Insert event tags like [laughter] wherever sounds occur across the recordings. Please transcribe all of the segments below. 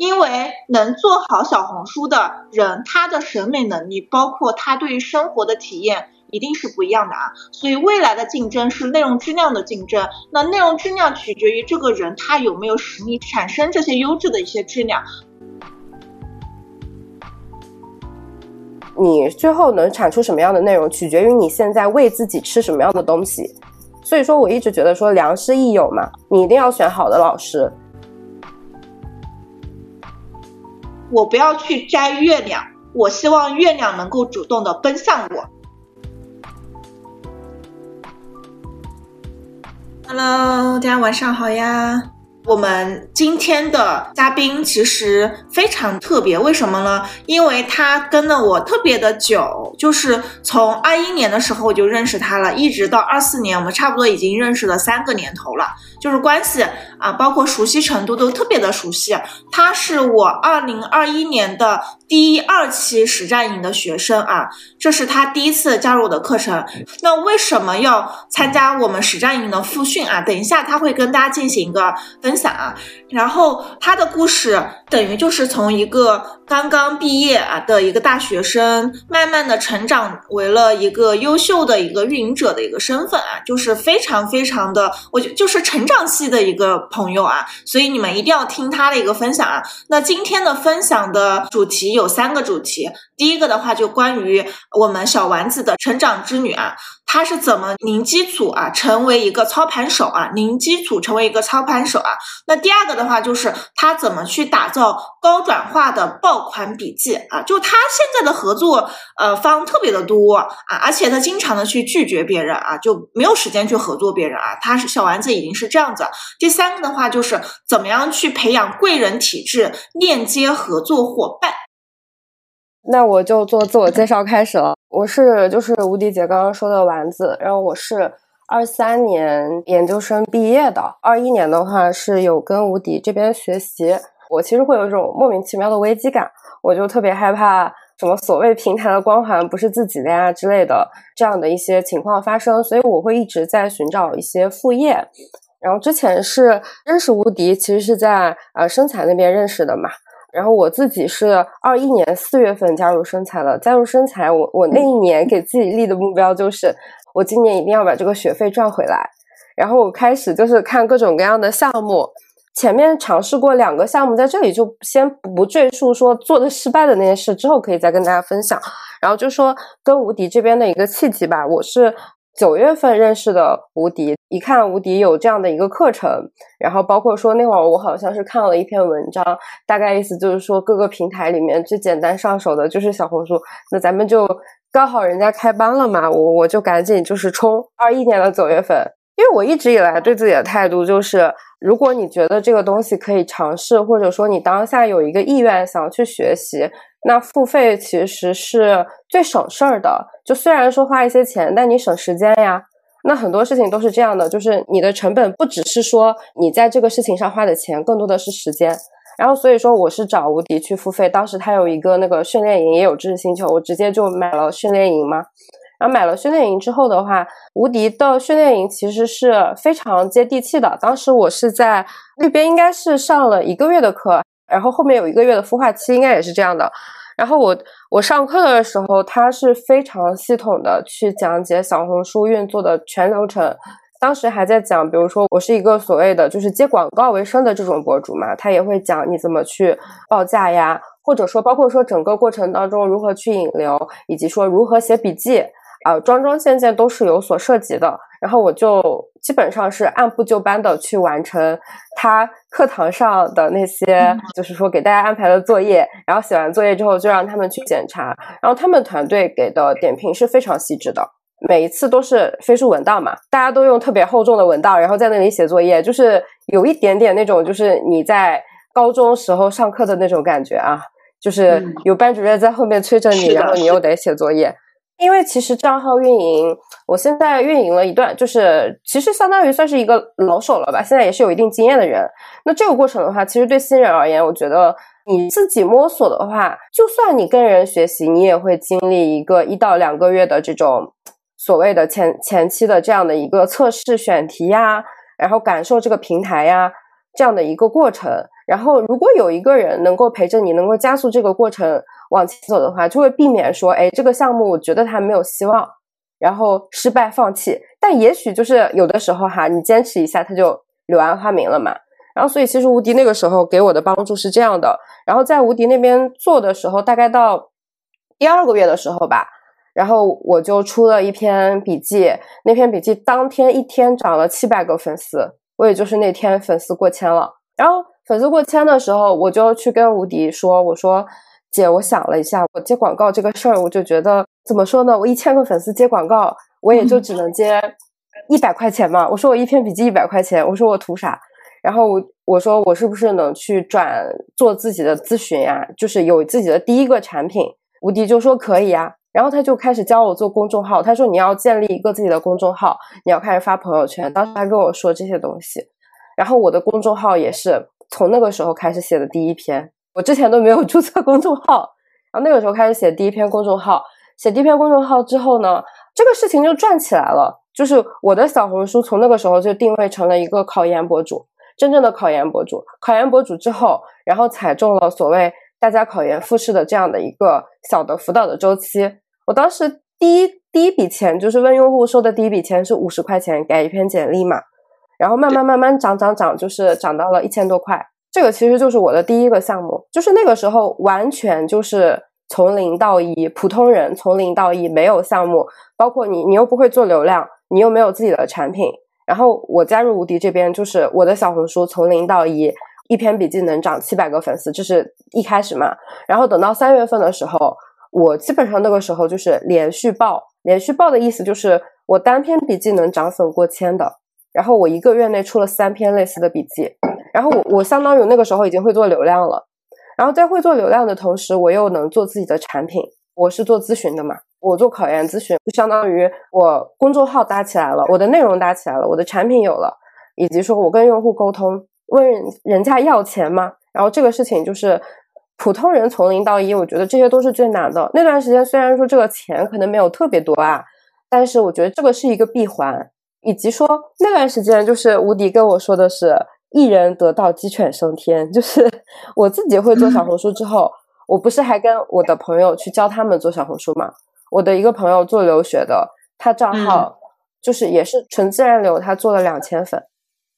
因为能做好小红书的人，他的审美能力，包括他对于生活的体验，一定是不一样的啊。所以未来的竞争是内容质量的竞争，那内容质量取决于这个人他有没有实力产生这些优质的一些质量。你最后能产出什么样的内容，取决于你现在喂自己吃什么样的东西。所以说，我一直觉得说良师益友嘛，你一定要选好的老师。我不要去摘月亮，我希望月亮能够主动的奔向我。Hello，大家晚上好呀。我们今天的嘉宾其实非常特别，为什么呢？因为他跟了我特别的久，就是从二一年的时候我就认识他了，一直到二四年，我们差不多已经认识了三个年头了，就是关系啊，包括熟悉程度都特别的熟悉。他是我二零二一年的第二期实战营的学生啊，这是他第一次加入我的课程。那为什么要参加我们实战营的复训啊？等一下他会跟大家进行一个分。享啊，然后他的故事等于就是从一个刚刚毕业啊的一个大学生，慢慢的成长为了一个优秀的一个运营者的一个身份啊，就是非常非常的，我觉就是成长系的一个朋友啊，所以你们一定要听他的一个分享啊。那今天的分享的主题有三个主题，第一个的话就关于我们小丸子的成长之旅啊。他是怎么零基础啊，成为一个操盘手啊，零基础成为一个操盘手啊。那第二个的话，就是他怎么去打造高转化的爆款笔记啊。就他现在的合作呃方特别的多啊，而且他经常的去拒绝别人啊，就没有时间去合作别人啊。他是小丸子已经是这样子。第三个的话，就是怎么样去培养贵人体质，链接合作伙伴。那我就做自我介绍开始了。我是就是吴迪姐刚刚说的丸子，然后我是二三年研究生毕业的，二一年的话是有跟吴迪这边学习。我其实会有一种莫名其妙的危机感，我就特别害怕什么所谓平台的光环不是自己的呀之类的这样的一些情况发生，所以我会一直在寻找一些副业。然后之前是认识吴迪，其实是在呃生财那边认识的嘛。然后我自己是二一年四月份加入生财的，加入生财，我我那一年给自己立的目标就是，我今年一定要把这个学费赚回来。然后我开始就是看各种各样的项目，前面尝试过两个项目，在这里就先不赘述说做的失败的那些事，之后可以再跟大家分享。然后就说跟吴迪这边的一个契机吧，我是。九月份认识的吴迪，一看吴迪有这样的一个课程，然后包括说那会儿我好像是看了一篇文章，大概意思就是说各个平台里面最简单上手的就是小红书，那咱们就刚好人家开班了嘛，我我就赶紧就是冲。二一年的九月份，因为我一直以来对自己的态度就是，如果你觉得这个东西可以尝试，或者说你当下有一个意愿想要去学习。那付费其实是最省事儿的，就虽然说花一些钱，但你省时间呀。那很多事情都是这样的，就是你的成本不只是说你在这个事情上花的钱，更多的是时间。然后所以说我是找无敌去付费，当时他有一个那个训练营，也有知识星球，我直接就买了训练营嘛。然后买了训练营之后的话，无敌的训练营其实是非常接地气的。当时我是在那边应该是上了一个月的课。然后后面有一个月的孵化期，应该也是这样的。然后我我上课的时候，他是非常系统的去讲解小红书运作的全流程。当时还在讲，比如说我是一个所谓的就是接广告为生的这种博主嘛，他也会讲你怎么去报价呀，或者说包括说整个过程当中如何去引流，以及说如何写笔记。啊，桩桩件件都是有所涉及的，然后我就基本上是按部就班的去完成他课堂上的那些，就是说给大家安排的作业，然后写完作业之后就让他们去检查，然后他们团队给的点评是非常细致的，每一次都是飞书文档嘛，大家都用特别厚重的文档，然后在那里写作业，就是有一点点那种就是你在高中时候上课的那种感觉啊，就是有班主任在后面催着你，然后你又得写作业。因为其实账号运营，我现在运营了一段，就是其实相当于算是一个老手了吧。现在也是有一定经验的人。那这个过程的话，其实对新人而言，我觉得你自己摸索的话，就算你跟人学习，你也会经历一个一到两个月的这种所谓的前前期的这样的一个测试选题呀，然后感受这个平台呀这样的一个过程。然后如果有一个人能够陪着你，能够加速这个过程往前走的话，就会避免说，哎，这个项目我觉得它没有希望，然后失败放弃。但也许就是有的时候哈，你坚持一下，它就柳暗花明了嘛。然后所以其实无敌那个时候给我的帮助是这样的。然后在无敌那边做的时候，大概到第二个月的时候吧，然后我就出了一篇笔记，那篇笔记当天一天涨了七百个粉丝，我也就是那天粉丝过千了，然后。粉丝过千的时候，我就去跟吴迪说：“我说姐，我想了一下，我接广告这个事儿，我就觉得怎么说呢？我一千个粉丝接广告，我也就只能接一百块钱嘛。我说我一篇笔记一百块钱，我说我图啥？然后我我说我是不是能去转做自己的咨询呀？就是有自己的第一个产品。吴迪就说可以啊，然后他就开始教我做公众号。他说你要建立一个自己的公众号，你要开始发朋友圈。当时他跟我说这些东西，然后我的公众号也是。从那个时候开始写的第一篇，我之前都没有注册公众号，然后那个时候开始写第一篇公众号，写第一篇公众号之后呢，这个事情就转起来了。就是我的小红书从那个时候就定位成了一个考研博主，真正的考研博主。考研博主之后，然后踩中了所谓大家考研复试的这样的一个小的辅导的周期。我当时第一第一笔钱就是问用户收的第一笔钱是五十块钱改一篇简历嘛。然后慢慢慢慢涨涨涨，就是涨到了一千多块。这个其实就是我的第一个项目，就是那个时候完全就是从零到一，普通人从零到一，没有项目，包括你，你又不会做流量，你又没有自己的产品。然后我加入无敌这边，就是我的小红书从零到一，一篇笔记能涨七百个粉丝，这是一开始嘛。然后等到三月份的时候，我基本上那个时候就是连续爆，连续爆的意思就是我单篇笔记能涨粉过千的。然后我一个月内出了三篇类似的笔记，然后我我相当于那个时候已经会做流量了，然后在会做流量的同时，我又能做自己的产品。我是做咨询的嘛，我做考研咨询，就相当于我公众号搭起来了，我的内容搭起来了，我的产品有了，以及说我跟用户沟通，问人家要钱嘛。然后这个事情就是普通人从零到一，我觉得这些都是最难的。那段时间虽然说这个钱可能没有特别多啊，但是我觉得这个是一个闭环。以及说那段时间，就是吴迪跟我说的是“一人得道，鸡犬升天”。就是 [laughs] 我自己会做小红书之后，我不是还跟我的朋友去教他们做小红书嘛？我的一个朋友做留学的，他账号就是也是纯自然流，他做了两千粉。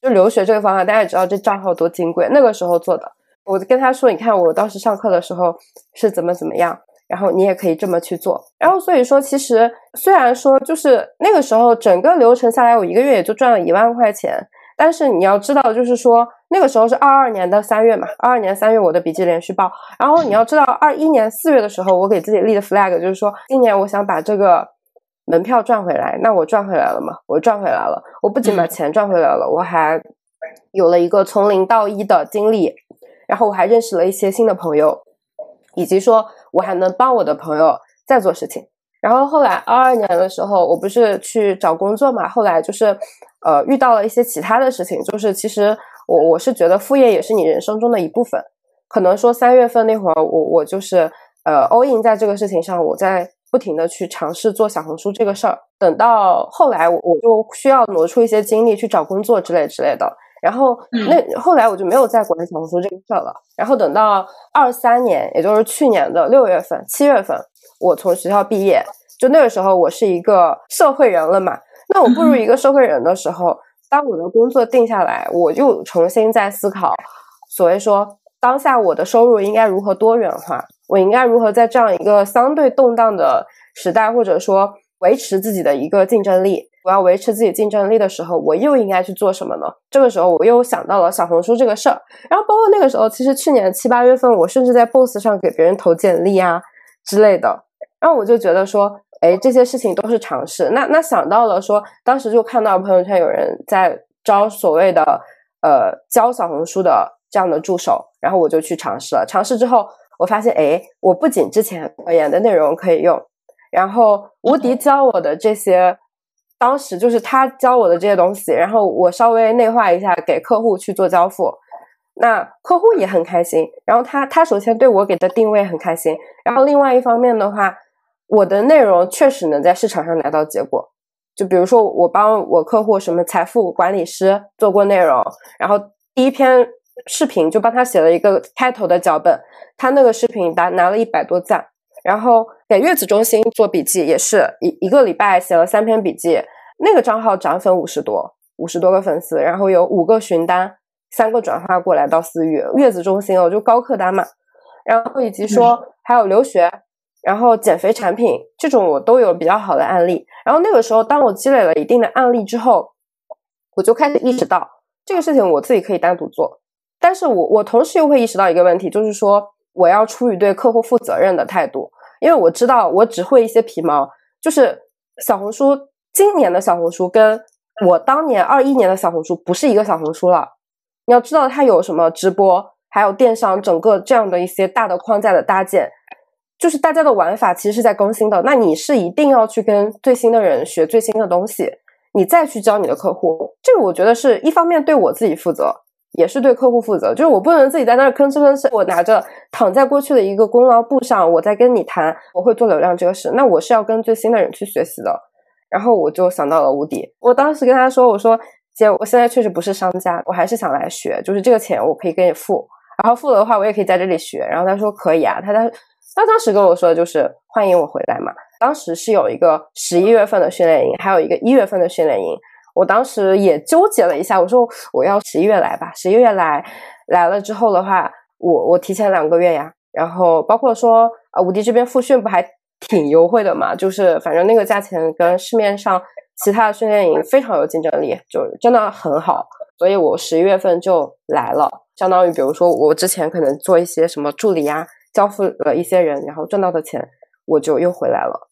就留学这个方法，大家也知道这账号多金贵。那个时候做的，我跟他说：“你看我当时上课的时候是怎么怎么样。”然后你也可以这么去做，然后所以说，其实虽然说就是那个时候整个流程下来，我一个月也就赚了一万块钱，但是你要知道，就是说那个时候是二二年的三月嘛，二二年三月我的笔记连续报，然后你要知道，二一年四月的时候，我给自己立的 flag 就是说，今年我想把这个门票赚回来，那我赚回来了嘛，我赚回来了，我不仅把钱赚回来了，我还有了一个从零到一的经历，然后我还认识了一些新的朋友，以及说。我还能帮我的朋友再做事情，然后后来二二年的时候，我不是去找工作嘛，后来就是，呃，遇到了一些其他的事情，就是其实我我是觉得副业也是你人生中的一部分，可能说三月份那会儿，我我就是呃 all in 在这个事情上，我在不停的去尝试做小红书这个事儿，等到后来我我就需要挪出一些精力去找工作之类之类的。然后那后来我就没有再管小红书这个事儿了。然后等到二三年，也就是去年的六月份、七月份，我从学校毕业，就那个时候我是一个社会人了嘛。那我步入一个社会人的时候，当我的工作定下来，我又重新在思考，所谓说当下我的收入应该如何多元化，我应该如何在这样一个相对动荡的时代，或者说维持自己的一个竞争力。我要维持自己竞争力的时候，我又应该去做什么呢？这个时候，我又想到了小红书这个事儿。然后，包括那个时候，其实去年七八月份，我甚至在 Boss 上给别人投简历啊之类的。然后我就觉得说，哎，这些事情都是尝试。那那想到了说，当时就看到朋友圈有人在招所谓的呃教小红书的这样的助手，然后我就去尝试了。尝试之后，我发现，哎，我不仅之前考研的内容可以用，然后无敌教我的这些。当时就是他教我的这些东西，然后我稍微内化一下给客户去做交付，那客户也很开心。然后他他首先对我给的定位很开心，然后另外一方面的话，我的内容确实能在市场上拿到结果。就比如说我帮我客户什么财富管理师做过内容，然后第一篇视频就帮他写了一个开头的脚本，他那个视频拿拿了一百多赞。然后给月子中心做笔记也是一一个礼拜写了三篇笔记，那个账号涨粉五十多，五十多个粉丝，然后有五个询单，三个转发过来到私域月子中心哦，就高客单嘛。然后以及说还有留学，然后减肥产品这种我都有比较好的案例。然后那个时候，当我积累了一定的案例之后，我就开始意识到这个事情我自己可以单独做，但是我我同时又会意识到一个问题，就是说我要出于对客户负责任的态度，因为我知道我只会一些皮毛，就是小红书今年的小红书跟我当年二一年的小红书不是一个小红书了。你要知道它有什么直播，还有电商整个这样的一些大的框架的搭建，就是大家的玩法其实是在更新的。那你是一定要去跟最新的人学最新的东西。你再去教你的客户，这个我觉得是一方面对我自己负责，也是对客户负责。就是我不能自己在那儿吭哧吭哧，我拿着躺在过去的一个功劳簿上，我在跟你谈我会做流量这个事。那我是要跟最新的人去学习的。然后我就想到了无敌，我当时跟他说：“我说姐，我现在确实不是商家，我还是想来学，就是这个钱我可以给你付，然后付了的话我也可以在这里学。”然后他说：“可以啊。”他他他当时跟我说的就是欢迎我回来嘛。当时是有一个十一月份的训练营，还有一个一月份的训练营。我当时也纠结了一下，我说我要十一月来吧，十一月来来了之后的话，我我提前两个月呀。然后包括说啊，五迪这边复训不还挺优惠的嘛？就是反正那个价钱跟市面上其他的训练营非常有竞争力，就真的很好。所以我十一月份就来了，相当于比如说我之前可能做一些什么助理呀，交付了一些人，然后赚到的钱我就又回来了。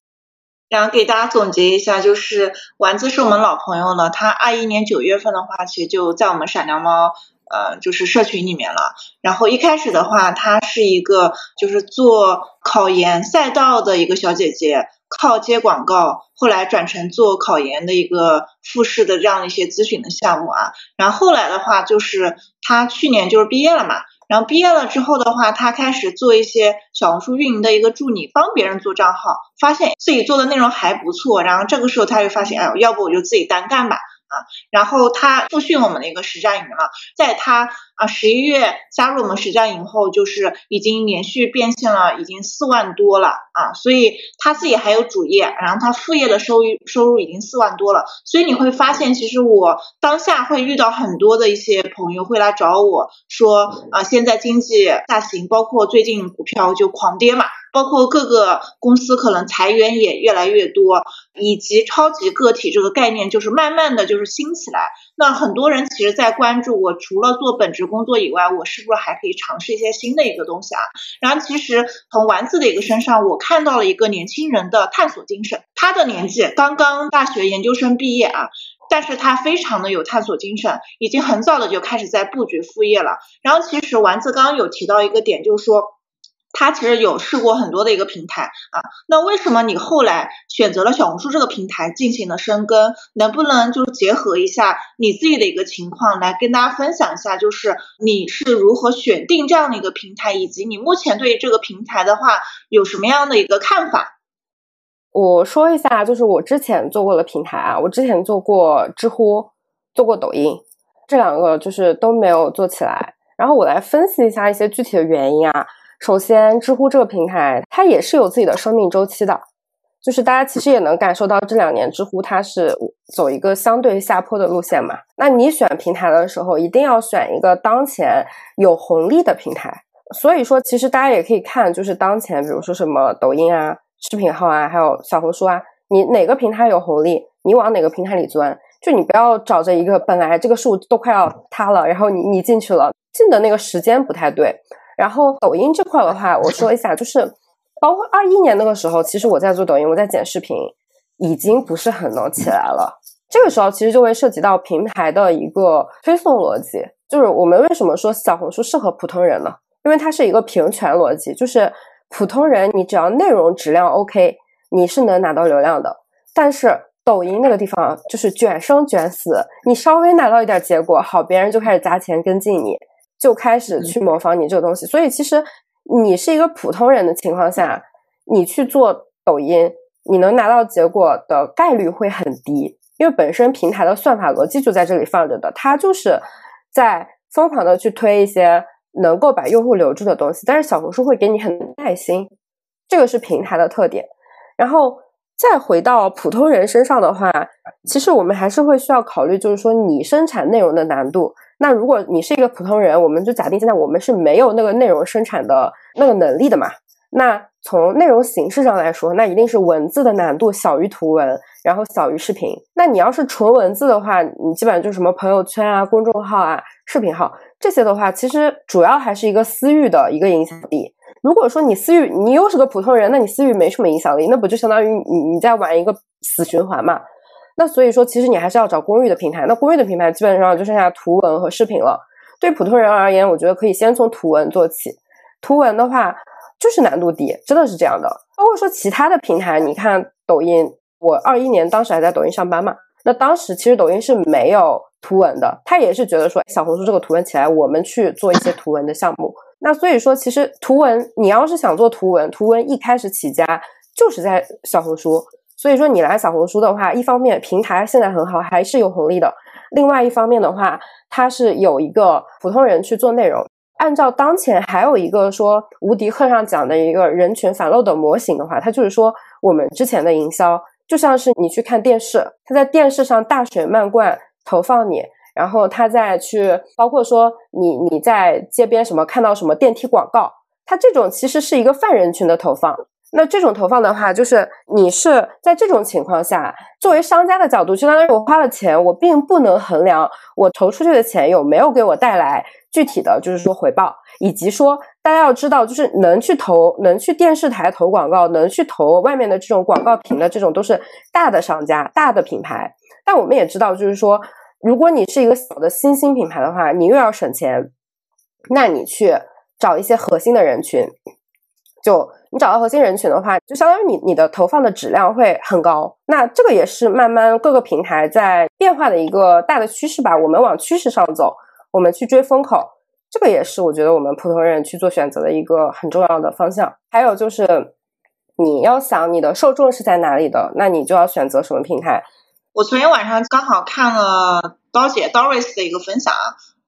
然后给大家总结一下，就是丸子是我们老朋友了。他二一年九月份的话，其实就在我们闪亮猫呃就是社群里面了。然后一开始的话，她是一个就是做考研赛道的一个小姐姐，靠接广告，后来转成做考研的一个复试的这样的一些咨询的项目啊。然后后来的话，就是她去年就是毕业了嘛。然后毕业了之后的话，他开始做一些小红书运营的一个助理，帮别人做账号，发现自己做的内容还不错。然后这个时候他就发现，哎，要不我就自己单干吧。啊，然后他复训我们的一个实战营了，在他啊十一月加入我们实战营后，就是已经连续变现了，已经四万多了啊，所以他自己还有主业，然后他副业的收入收入已经四万多了，所以你会发现，其实我当下会遇到很多的一些朋友会来找我说，啊，现在经济下行，包括最近股票就狂跌嘛。包括各个公司可能裁员也越来越多，以及超级个体这个概念就是慢慢的就是兴起来。那很多人其实在关注，我除了做本职工作以外，我是不是还可以尝试一些新的一个东西啊？然后其实从丸子的一个身上，我看到了一个年轻人的探索精神。他的年纪刚刚大学研究生毕业啊，但是他非常的有探索精神，已经很早的就开始在布局副业了。然后其实丸子刚刚有提到一个点，就是说。他其实有试过很多的一个平台啊，那为什么你后来选择了小红书这个平台进行了深耕？能不能就结合一下你自己的一个情况来跟大家分享一下，就是你是如何选定这样的一个平台，以及你目前对这个平台的话有什么样的一个看法？我说一下，就是我之前做过的平台啊，我之前做过知乎，做过抖音，这两个就是都没有做起来。然后我来分析一下一些具体的原因啊。首先，知乎这个平台它也是有自己的生命周期的，就是大家其实也能感受到这两年知乎它是走一个相对下坡的路线嘛。那你选平台的时候，一定要选一个当前有红利的平台。所以说，其实大家也可以看，就是当前比如说什么抖音啊、视频号啊，还有小红书啊，你哪个平台有红利，你往哪个平台里钻。就你不要找着一个本来这个树都快要塌了，然后你你进去了，进的那个时间不太对。然后抖音这块的话，我说一下，就是包括二一年那个时候，其实我在做抖音，我在剪视频，已经不是很能起来了。这个时候其实就会涉及到平台的一个推送逻辑，就是我们为什么说小红书适合普通人呢？因为它是一个平权逻辑，就是普通人你只要内容质量 OK，你是能拿到流量的。但是抖音那个地方就是卷生卷死，你稍微拿到一点结果，好，别人就开始砸钱跟进你。就开始去模仿你这个东西，所以其实你是一个普通人的情况下，你去做抖音，你能拿到结果的概率会很低，因为本身平台的算法逻辑就在这里放着的，它就是在疯狂的去推一些能够把用户留住的东西，但是小红书会给你很耐心，这个是平台的特点。然后再回到普通人身上的话，其实我们还是会需要考虑，就是说你生产内容的难度。那如果你是一个普通人，我们就假定现在我们是没有那个内容生产的那个能力的嘛。那从内容形式上来说，那一定是文字的难度小于图文，然后小于视频。那你要是纯文字的话，你基本上就什么朋友圈啊、公众号啊、视频号这些的话，其实主要还是一个私域的一个影响力。如果说你私域你又是个普通人，那你私域没什么影响力，那不就相当于你你在玩一个死循环嘛？那所以说，其实你还是要找公域的平台。那公域的平台基本上就剩下图文和视频了。对普通人而言，我觉得可以先从图文做起。图文的话。就是难度低，真的是这样的。包括说其他的平台，你看抖音，我二一年当时还在抖音上班嘛，那当时其实抖音是没有图文的，他也是觉得说小红书这个图文起来，我们去做一些图文的项目。那所以说，其实图文你要是想做图文，图文一开始起家就是在小红书。所以说你来小红书的话，一方面平台现在很好，还是有红利的；另外一方面的话，它是有一个普通人去做内容。按照当前还有一个说无敌课上讲的一个人群反漏斗模型的话，它就是说我们之前的营销就像是你去看电视，它在电视上大水漫灌投放你，然后它再去包括说你你在街边什么看到什么电梯广告，它这种其实是一个泛人群的投放。那这种投放的话，就是你是在这种情况下，作为商家的角度，就相当于我花了钱，我并不能衡量我投出去的钱有没有给我带来具体的就是说回报，以及说大家要知道，就是能去投、能去电视台投广告、能去投外面的这种广告屏的这种都是大的商家、大的品牌。但我们也知道，就是说，如果你是一个小的新兴品牌的话，你又要省钱，那你去找一些核心的人群。就你找到核心人群的话，就相当于你你的投放的质量会很高。那这个也是慢慢各个平台在变化的一个大的趋势吧。我们往趋势上走，我们去追风口，这个也是我觉得我们普通人去做选择的一个很重要的方向。还有就是，你要想你的受众是在哪里的，那你就要选择什么平台。我昨天晚上刚好看了刀姐 Doris 的一个分享。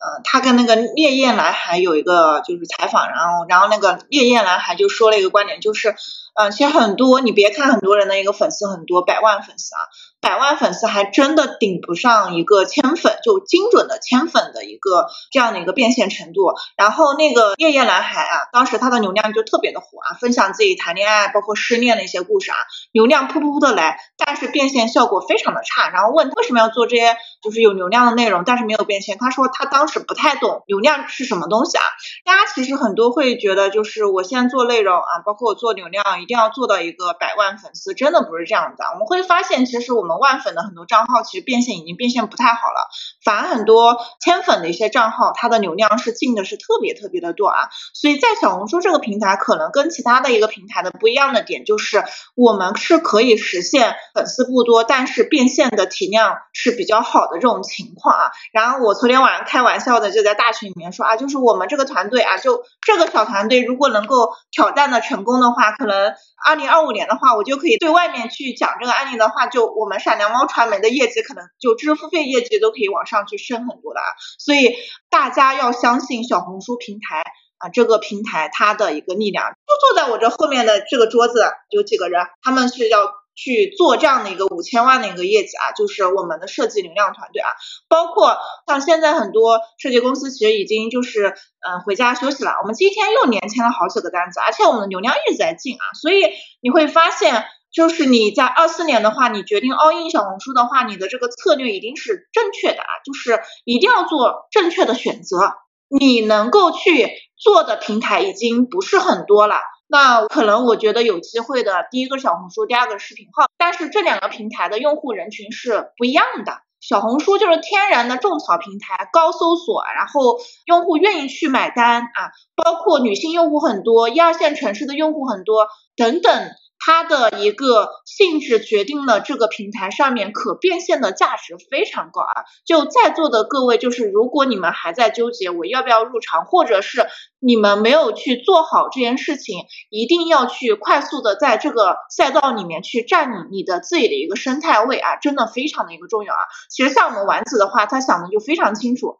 呃，他跟那个烈焰男孩有一个就是采访，然后然后那个烈焰男孩就说了一个观点，就是，嗯，其实很多你别看很多人的一个粉丝很多百万粉丝啊。百万粉丝还真的顶不上一个千粉，就精准的千粉的一个这样的一个变现程度。然后那个夜夜蓝海啊，当时他的流量就特别的火啊，分享自己谈恋爱包括失恋的一些故事啊，流量噗噗噗的来，但是变现效果非常的差。然后问为什么要做这些就是有流量的内容，但是没有变现？他说他当时不太懂流量是什么东西啊。大家其实很多会觉得就是我现在做内容啊，包括我做流量，一定要做到一个百万粉丝，真的不是这样子。啊。我们会发现，其实我们。万粉的很多账号其实变现已经变现不太好了，反而很多千粉的一些账号，它的流量是进的是特别特别的多啊。所以在小红书这个平台，可能跟其他的一个平台的不一样的点就是，我们是可以实现粉丝不多，但是变现的体量是比较好的这种情况啊。然后我昨天晚上开玩笑的就在大群里面说啊，就是我们这个团队啊，就这个小团队如果能够挑战的成功的话，可能二零二五年的话，我就可以对外面去讲这个案例的话，就我们。闪亮猫传媒的业绩可能就知识付费业绩都可以往上去升很多的啊，所以大家要相信小红书平台啊，这个平台它的一个力量。就坐在我这后面的这个桌子有几个人，他们是要去做这样的一个五千万的一个业绩啊，就是我们的设计流量团队啊，包括像现在很多设计公司其实已经就是嗯回家休息了，我们今天又连签了好几个单子，而且我们的流量一直在进啊，所以你会发现。就是你在二四年的话，你决定 all in 小红书的话，你的这个策略一定是正确的啊，就是一定要做正确的选择。你能够去做的平台已经不是很多了，那可能我觉得有机会的，第一个小红书，第二个视频号，但是这两个平台的用户人群是不一样的。小红书就是天然的种草平台，高搜索，然后用户愿意去买单啊，包括女性用户很多，一二线城市的用户很多等等。它的一个性质决定了这个平台上面可变现的价值非常高啊！就在座的各位，就是如果你们还在纠结我要不要入场，或者是你们没有去做好这件事情，一定要去快速的在这个赛道里面去占领你的自己的一个生态位啊！真的非常的一个重要啊！其实像我们丸子的话，他想的就非常清楚。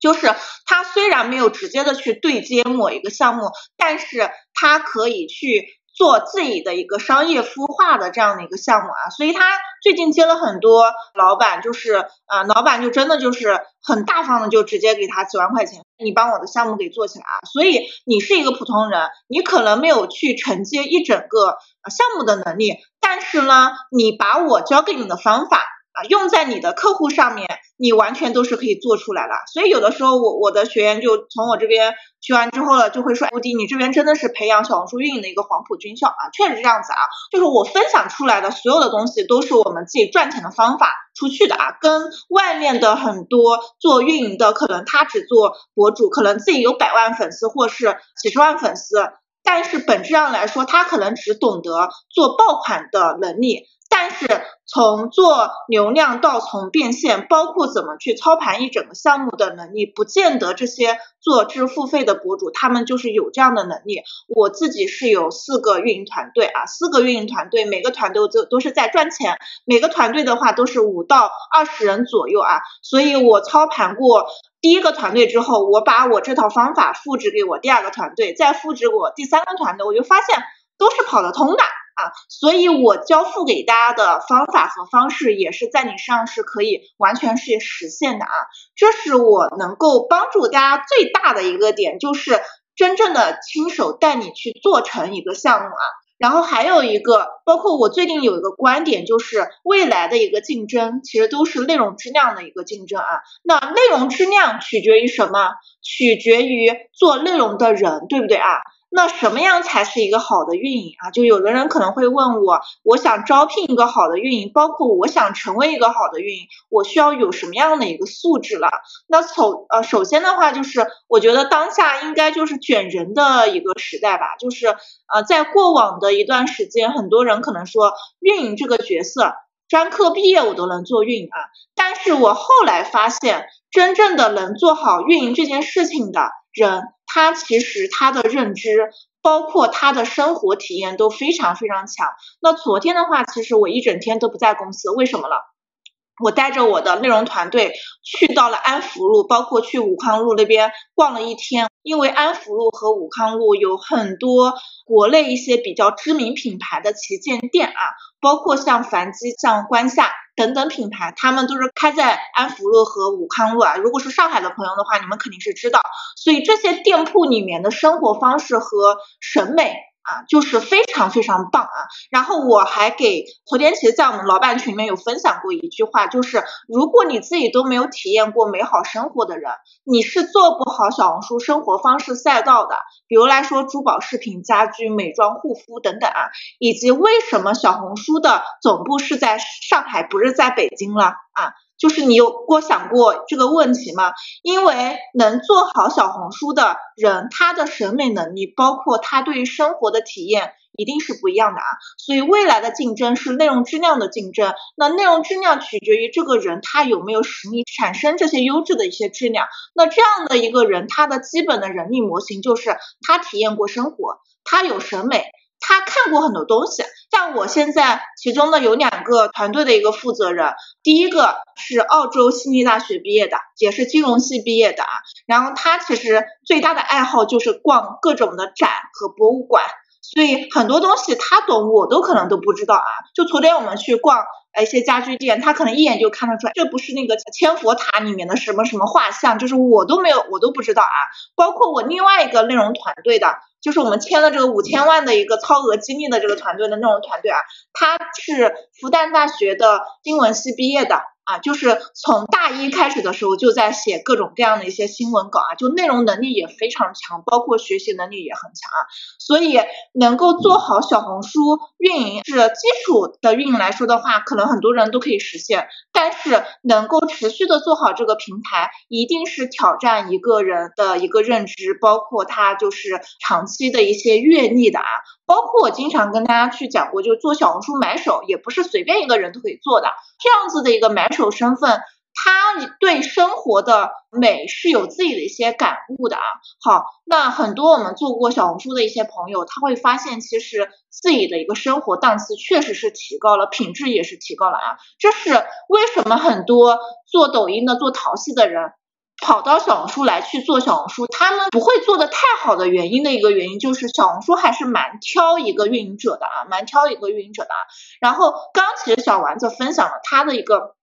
就是它虽然没有直接的去对接某一个项目，但是它可以去。做自己的一个商业孵化的这样的一个项目啊，所以他最近接了很多老板，就是啊，老板就真的就是很大方的，就直接给他几万块钱，你帮我的项目给做起来啊。所以你是一个普通人，你可能没有去承接一整个项目的能力，但是呢，你把我教给你的方法。啊，用在你的客户上面，你完全都是可以做出来的。所以有的时候我我的学员就从我这边学完之后了，就会说，吴迪，你这边真的是培养小红书运营的一个黄埔军校啊，确实是这样子啊。就是我分享出来的所有的东西，都是我们自己赚钱的方法出去的啊，跟外面的很多做运营的，可能他只做博主，可能自己有百万粉丝或是几十万粉丝，但是本质上来说，他可能只懂得做爆款的能力。但是从做流量到从变现，包括怎么去操盘一整个项目的能力，不见得这些做支付费的博主他们就是有这样的能力。我自己是有四个运营团队啊，四个运营团队，每个团队都都是在赚钱，每个团队的话都是五到二十人左右啊。所以我操盘过第一个团队之后，我把我这套方法复制给我第二个团队，再复制我第三个团队，我就发现都是跑得通的。啊，所以我交付给大家的方法和方式，也是在你身上是可以完全是实现的啊。这是我能够帮助大家最大的一个点，就是真正的亲手带你去做成一个项目啊。然后还有一个，包括我最近有一个观点，就是未来的一个竞争，其实都是内容质量的一个竞争啊。那内容质量取决于什么？取决于做内容的人，对不对啊？那什么样才是一个好的运营啊？就有的人可能会问我，我想招聘一个好的运营，包括我想成为一个好的运营，我需要有什么样的一个素质了？那首呃首先的话就是，我觉得当下应该就是卷人的一个时代吧，就是呃在过往的一段时间，很多人可能说运营这个角色，专科毕业我都能做运营啊，但是我后来发现，真正的能做好运营这件事情的人。他其实他的认知，包括他的生活体验都非常非常强。那昨天的话，其实我一整天都不在公司，为什么了？我带着我的内容团队去到了安福路，包括去武康路那边逛了一天。因为安福路和武康路有很多国内一些比较知名品牌的旗舰店啊，包括像凡基、像观夏等等品牌，他们都是开在安福路和武康路啊。如果是上海的朋友的话，你们肯定是知道。所以这些店铺里面的生活方式和审美。啊，就是非常非常棒啊！然后我还给昨天其实，在我们老板群里面有分享过一句话，就是如果你自己都没有体验过美好生活的人，你是做不好小红书生活方式赛道的。比如来说，珠宝饰品、家居、美妆、护肤等等啊，以及为什么小红书的总部是在上海，不是在北京了啊？就是你有过想过这个问题吗？因为能做好小红书的人，他的审美能力，包括他对于生活的体验，一定是不一样的啊。所以未来的竞争是内容质量的竞争。那内容质量取决于这个人他有没有实力产生这些优质的一些质量。那这样的一个人，他的基本的人力模型就是他体验过生活，他有审美。他看过很多东西，像我现在其中呢有两个团队的一个负责人，第一个是澳洲悉尼大学毕业的，也是金融系毕业的啊，然后他其实最大的爱好就是逛各种的展和博物馆，所以很多东西他懂，我都可能都不知道啊。就昨天我们去逛一些家居店，他可能一眼就看得出来，这不是那个千佛塔里面的什么什么画像，就是我都没有，我都不知道啊。包括我另外一个内容团队的。就是我们签了这个五千万的一个超额激励的这个团队的内容团队啊，他是复旦大学的英文系毕业的。啊，就是从大一开始的时候就在写各种各样的一些新闻稿啊，就内容能力也非常强，包括学习能力也很强啊。所以能够做好小红书运营是基础的运营来说的话，可能很多人都可以实现。但是能够持续的做好这个平台，一定是挑战一个人的一个认知，包括他就是长期的一些阅历的啊。包括我经常跟大家去讲过，就做小红书买手也不是随便一个人都可以做的，这样子的一个买手身份，他对生活的美是有自己的一些感悟的啊。好，那很多我们做过小红书的一些朋友，他会发现其实自己的一个生活档次确实是提高了，品质也是提高了啊。这是为什么很多做抖音的、做淘系的人。跑到小红书来去做小红书，他们不会做的太好的原因的一个原因就是小红书还是蛮挑一个运营者的啊，蛮挑一个运营者的。啊然后刚其实小丸子分享了他的一个。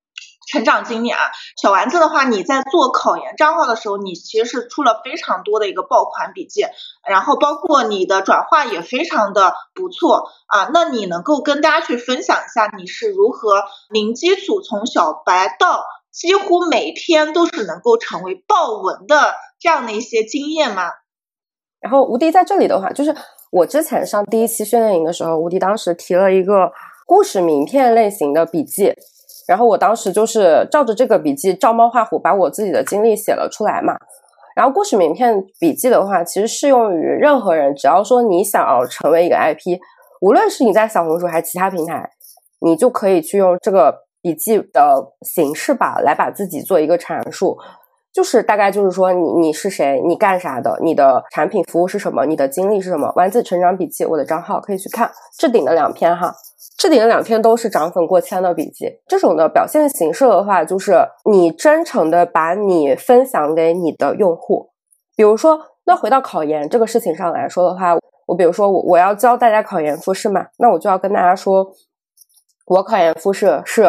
成长经历啊，小丸子的话，你在做考研账号的时候，你其实是出了非常多的一个爆款笔记，然后包括你的转化也非常的不错啊。那你能够跟大家去分享一下，你是如何零基础从小白到几乎每篇都是能够成为爆文的这样的一些经验吗？然后吴迪在这里的话，就是我之前上第一期训练营的时候，吴迪当时提了一个故事名片类型的笔记。然后我当时就是照着这个笔记照猫画虎，把我自己的经历写了出来嘛。然后故事名片笔记的话，其实适用于任何人，只要说你想要成为一个 IP，无论是你在小红书还是其他平台，你就可以去用这个笔记的形式吧，来把自己做一个阐述。就是大概就是说你你是谁，你干啥的，你的产品服务是什么，你的经历是什么。丸子成长笔记，我的账号可以去看置顶的两篇哈。置顶的两篇都是涨粉过千的笔记，这种的表现形式的话，就是你真诚的把你分享给你的用户。比如说，那回到考研这个事情上来说的话，我比如说我我要教大家考研复试嘛，那我就要跟大家说，我考研复试是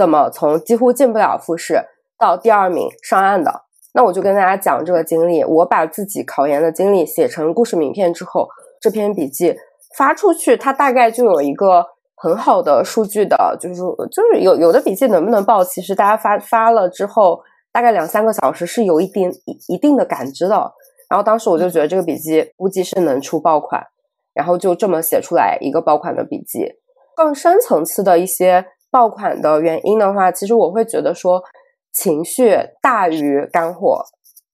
怎么从几乎进不了复试到第二名上岸的。那我就跟大家讲这个经历，我把自己考研的经历写成故事名片之后，这篇笔记发出去，它大概就有一个。很好的数据的，就是就是有有的笔记能不能报，其实大家发发了之后，大概两三个小时是有一定一一定的感知的。然后当时我就觉得这个笔记估计是能出爆款，然后就这么写出来一个爆款的笔记。更深层次的一些爆款的原因的话，其实我会觉得说情绪大于干货，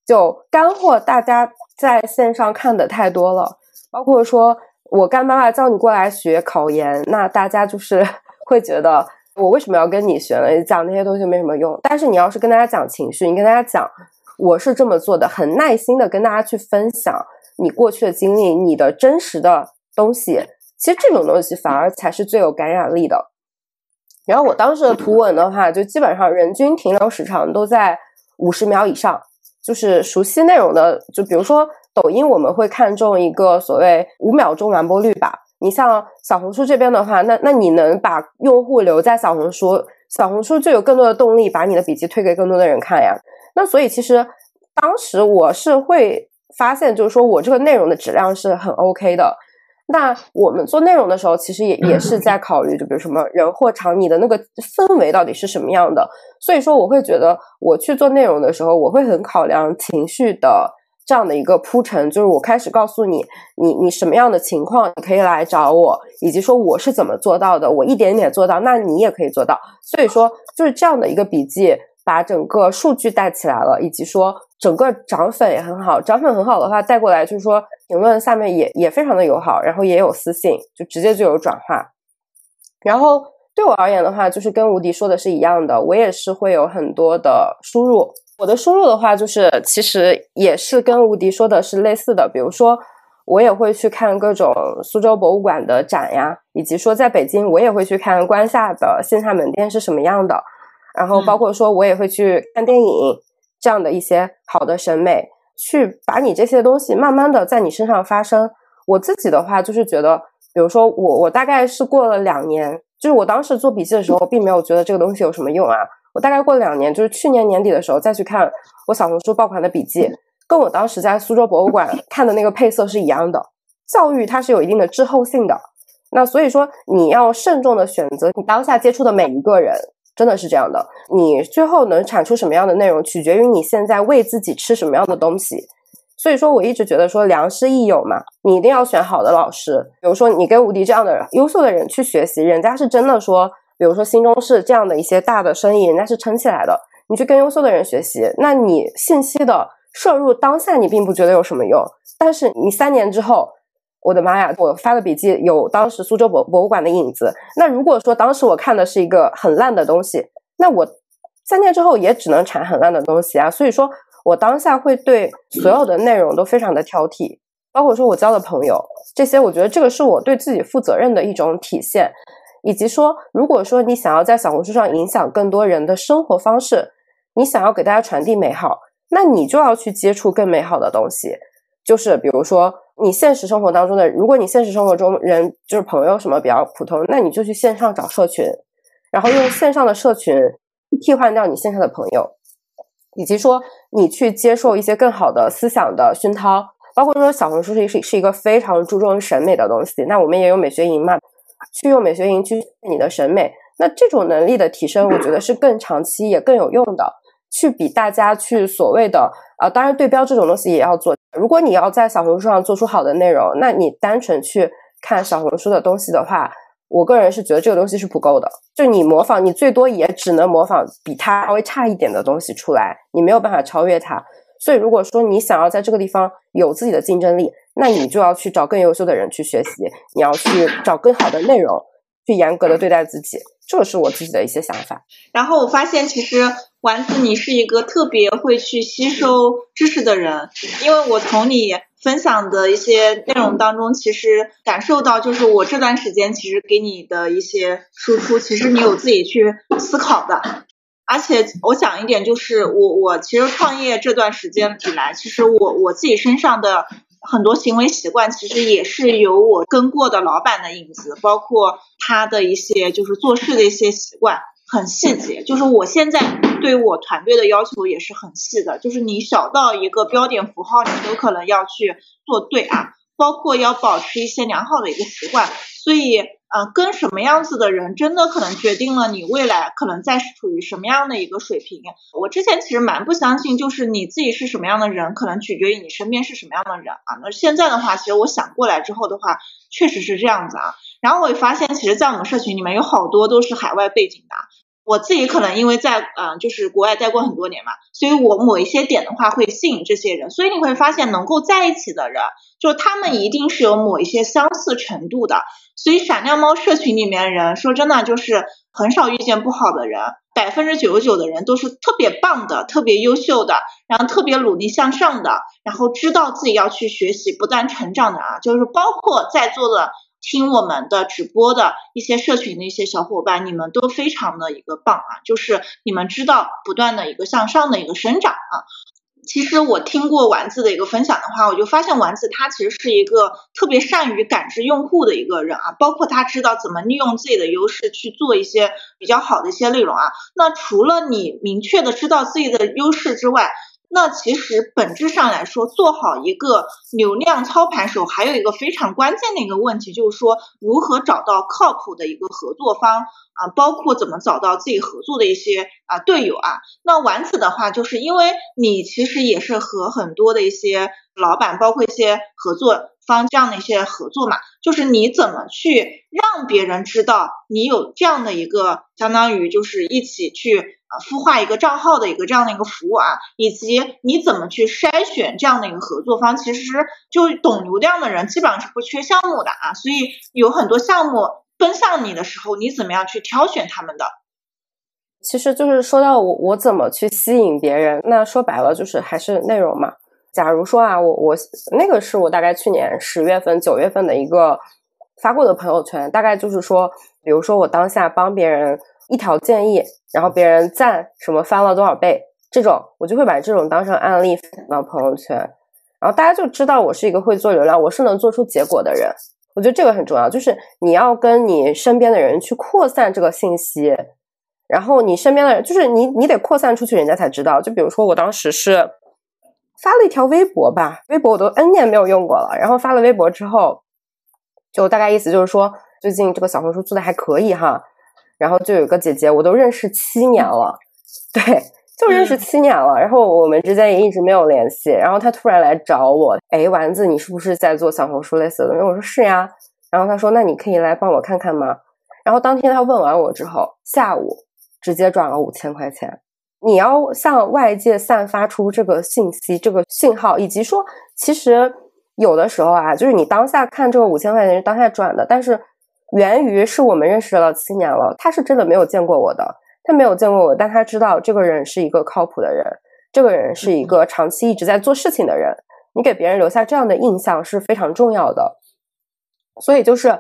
就干货大家在线上看的太多了，包括说。我干妈妈叫你过来学考研，那大家就是 [laughs] 会觉得我为什么要跟你学呢？讲那些东西没什么用。但是你要是跟大家讲情绪，你跟大家讲我是这么做的，很耐心的跟大家去分享你过去的经历，你的真实的东西，其实这种东西反而才是最有感染力的。然后我当时的图文的话，就基本上人均停留时长都在五十秒以上，就是熟悉内容的，就比如说。抖音我们会看重一个所谓五秒钟完播率吧。你像小红书这边的话，那那你能把用户留在小红书，小红书就有更多的动力把你的笔记推给更多的人看呀。那所以其实当时我是会发现，就是说我这个内容的质量是很 OK 的。那我们做内容的时候，其实也也是在考虑，就比如什么人或场，你的那个氛围到底是什么样的。所以说，我会觉得我去做内容的时候，我会很考量情绪的。这样的一个铺陈，就是我开始告诉你，你你什么样的情况你可以来找我，以及说我是怎么做到的，我一点点做到，那你也可以做到。所以说，就是这样的一个笔记，把整个数据带起来了，以及说整个涨粉也很好，涨粉很好的话带过来，就是说评论下面也也非常的友好，然后也有私信，就直接就有转化。然后对我而言的话，就是跟吴迪说的是一样的，我也是会有很多的输入。我的输入的话，就是其实也是跟吴迪说的是类似的。比如说，我也会去看各种苏州博物馆的展呀，以及说在北京，我也会去看关下的线下门店是什么样的。然后包括说我也会去看电影，这样的一些好的审美，去把你这些东西慢慢的在你身上发生。我自己的话，就是觉得，比如说我我大概是过了两年，就是我当时做笔记的时候，并没有觉得这个东西有什么用啊。我大概过了两年，就是去年年底的时候再去看我小红书爆款的笔记，跟我当时在苏州博物馆 [laughs] 看的那个配色是一样的。教育它是有一定的滞后性的，那所以说你要慎重的选择你当下接触的每一个人，真的是这样的。你最后能产出什么样的内容，取决于你现在喂自己吃什么样的东西。所以说我一直觉得说良师益友嘛，你一定要选好的老师。比如说你跟吴迪这样的优秀的人去学习，人家是真的说。比如说新中式这样的一些大的生意，人家是撑起来的。你去跟优秀的人学习，那你信息的摄入当下你并不觉得有什么用，但是你三年之后，我的妈呀，我发的笔记有当时苏州博博物馆的影子。那如果说当时我看的是一个很烂的东西，那我三天之后也只能产很烂的东西啊。所以说我当下会对所有的内容都非常的挑剔，包括说我交的朋友这些，我觉得这个是我对自己负责任的一种体现。以及说，如果说你想要在小红书上影响更多人的生活方式，你想要给大家传递美好，那你就要去接触更美好的东西。就是比如说，你现实生活当中的，如果你现实生活中人就是朋友什么比较普通，那你就去线上找社群，然后用线上的社群替换掉你线下的朋友，以及说你去接受一些更好的思想的熏陶，包括说小红书是是是一个非常注重审美的东西，那我们也有美学营嘛，去用美学营去你的审美，那这种能力的提升，我觉得是更长期也更有用的。去比大家去所谓的啊，当然对标这种东西也要做。如果你要在小红书上做出好的内容，那你单纯去看小红书的东西的话，我个人是觉得这个东西是不够的。就你模仿，你最多也只能模仿比它稍微差一点的东西出来，你没有办法超越它。所以如果说你想要在这个地方有自己的竞争力，那你就要去找更优秀的人去学习，你要去找更好的内容，去严格的对待自己。这是我自己的一些想法。然后我发现，其实丸子你是一个特别会去吸收知识的人，因为我从你分享的一些内容当中，其实感受到，就是我这段时间其实给你的一些输出，其实你有自己去思考的。而且我讲一点，就是我我其实创业这段时间以来，其实我我自己身上的。很多行为习惯其实也是有我跟过的老板的影子，包括他的一些就是做事的一些习惯，很细节。就是我现在对我团队的要求也是很细的，就是你小到一个标点符号，你都可能要去做对啊，包括要保持一些良好的一个习惯，所以。呃，跟什么样子的人，真的可能决定了你未来可能在处于什么样的一个水平。我之前其实蛮不相信，就是你自己是什么样的人，可能取决于你身边是什么样的人啊。那现在的话，其实我想过来之后的话，确实是这样子啊。然后我也发现，其实，在我们社群里面有好多都是海外背景的。我自己可能因为在嗯，就是国外待过很多年嘛，所以我某一些点的话会吸引这些人。所以你会发现，能够在一起的人，就他们一定是有某一些相似程度的。所以闪亮猫社群里面人，说真的就是很少遇见不好的人，百分之九十九的人都是特别棒的、特别优秀的，然后特别努力向上的，然后知道自己要去学习、不断成长的啊，就是包括在座的听我们的直播的一些社群的一些小伙伴，你们都非常的一个棒啊，就是你们知道不断的一个向上的一个生长啊。其实我听过丸子的一个分享的话，我就发现丸子他其实是一个特别善于感知用户的一个人啊，包括他知道怎么利用自己的优势去做一些比较好的一些内容啊。那除了你明确的知道自己的优势之外，那其实本质上来说，做好一个流量操盘手，还有一个非常关键的一个问题，就是说如何找到靠谱的一个合作方啊，包括怎么找到自己合作的一些啊队友啊。那丸子的话，就是因为你其实也是和很多的一些老板，包括一些合作方这样的一些合作嘛，就是你怎么去让别人知道你有这样的一个，相当于就是一起去。啊，孵化一个账号的一个这样的一个服务啊，以及你怎么去筛选这样的一个合作方，其实就懂流量的人基本上是不缺项目的啊，所以有很多项目奔向你的时候，你怎么样去挑选他们的？其实就是说到我我怎么去吸引别人，那说白了就是还是内容嘛。假如说啊，我我那个是我大概去年十月份九月份的一个发过的朋友圈，大概就是说，比如说我当下帮别人。一条建议，然后别人赞什么翻了多少倍，这种我就会把这种当成案例发到朋友圈，然后大家就知道我是一个会做流量，我是能做出结果的人。我觉得这个很重要，就是你要跟你身边的人去扩散这个信息，然后你身边的人就是你，你得扩散出去，人家才知道。就比如说我当时是发了一条微博吧，微博我都 N 年没有用过了，然后发了微博之后，就大概意思就是说最近这个小红书做的还可以哈。然后就有个姐姐，我都认识七年了，[laughs] 对，就认识七年了。然后我们之间也一直没有联系。然后她突然来找我，哎，丸子，你是不是在做小红书类似的？我说是呀。然后她说，那你可以来帮我看看吗？然后当天她问完我之后，下午直接转了五千块钱。你要向外界散发出这个信息、这个信号，以及说，其实有的时候啊，就是你当下看这个五千块钱是当下转的，但是。源于是我们认识了七年了，他是真的没有见过我的，他没有见过我，但他知道这个人是一个靠谱的人，这个人是一个长期一直在做事情的人。你给别人留下这样的印象是非常重要的。所以就是，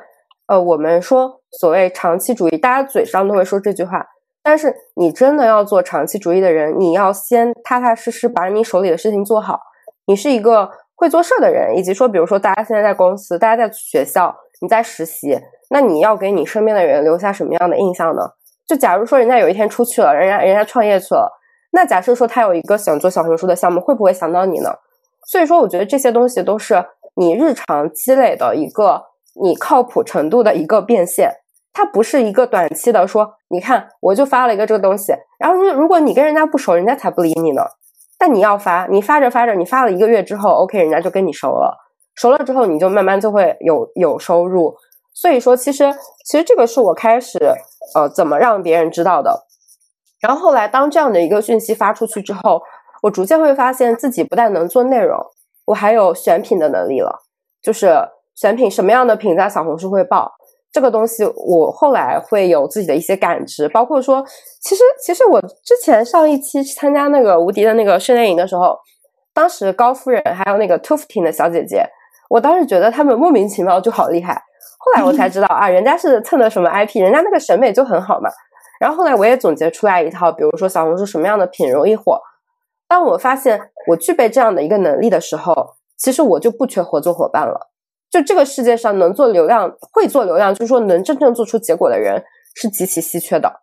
呃，我们说所谓长期主义，大家嘴上都会说这句话，但是你真的要做长期主义的人，你要先踏踏实实把你手里的事情做好。你是一个会做事的人，以及说，比如说大家现在在公司，大家在学校，你在实习，那你要给你身边的人留下什么样的印象呢？就假如说人家有一天出去了，人家人家创业去了，那假设说他有一个想做小红书的项目，会不会想到你呢？所以说，我觉得这些东西都是你日常积累的一个你靠谱程度的一个变现。它不是一个短期的说，你看我就发了一个这个东西，然后如如果你跟人家不熟，人家才不理你呢。但你要发，你发着发着，你发了一个月之后，OK，人家就跟你熟了，熟了之后你就慢慢就会有有收入。所以说，其实其实这个是我开始呃怎么让别人知道的。然后后来当这样的一个讯息发出去之后，我逐渐会发现自己不但能做内容，我还有选品的能力了，就是选品什么样的品在小红书会爆。这个东西我后来会有自己的一些感知，包括说，其实其实我之前上一期参加那个无敌的那个训练营的时候，当时高夫人还有那个 Tufting 的小姐姐，我当时觉得他们莫名其妙就好厉害，后来我才知道 [laughs] 啊，人家是蹭的什么 IP，人家那个审美就很好嘛。然后后来我也总结出来一套，比如说小红书什么样的品容易火。当我发现我具备这样的一个能力的时候，其实我就不缺合作伙伴了。就这个世界上能做流量、会做流量，就是说能真正做出结果的人是极其稀缺的。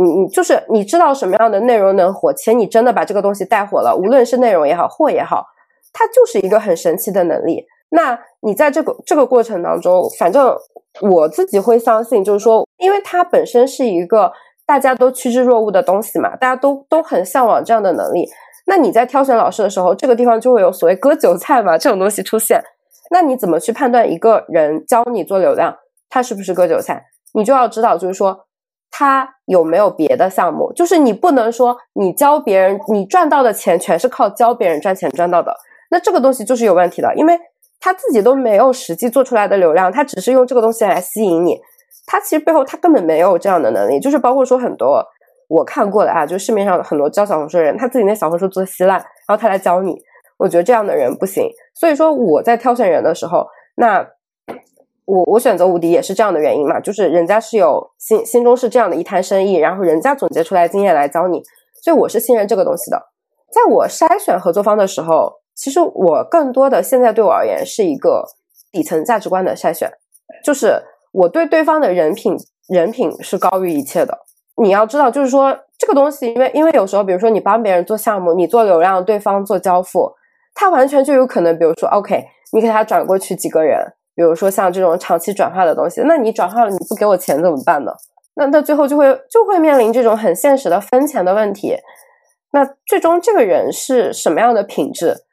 你你就是你知道什么样的内容能火，且你真的把这个东西带火了，无论是内容也好，货也好，它就是一个很神奇的能力。那你在这个这个过程当中，反正我自己会相信，就是说，因为它本身是一个大家都趋之若鹜的东西嘛，大家都都很向往这样的能力。那你在挑选老师的时候，这个地方就会有所谓割韭菜嘛这种东西出现。那你怎么去判断一个人教你做流量，他是不是割韭菜？你就要知道，就是说他有没有别的项目。就是你不能说你教别人，你赚到的钱全是靠教别人赚钱赚到的，那这个东西就是有问题的，因为他自己都没有实际做出来的流量，他只是用这个东西来吸引你，他其实背后他根本没有这样的能力。就是包括说很多我看过的啊，就市面上很多教小红书的人，他自己那小红书做稀烂，然后他来教你。我觉得这样的人不行，所以说我在挑选人的时候，那我我选择无敌也是这样的原因嘛，就是人家是有心心中是这样的一摊生意，然后人家总结出来经验来教你，所以我是信任这个东西的。在我筛选合作方的时候，其实我更多的现在对我而言是一个底层价值观的筛选，就是我对对方的人品人品是高于一切的。你要知道，就是说这个东西，因为因为有时候，比如说你帮别人做项目，你做流量，对方做交付。他完全就有可能，比如说，OK，你给他转过去几个人，比如说像这种长期转化的东西，那你转化了你不给我钱怎么办呢？那那最后就会就会面临这种很现实的分钱的问题。那最终这个人是什么样的品质，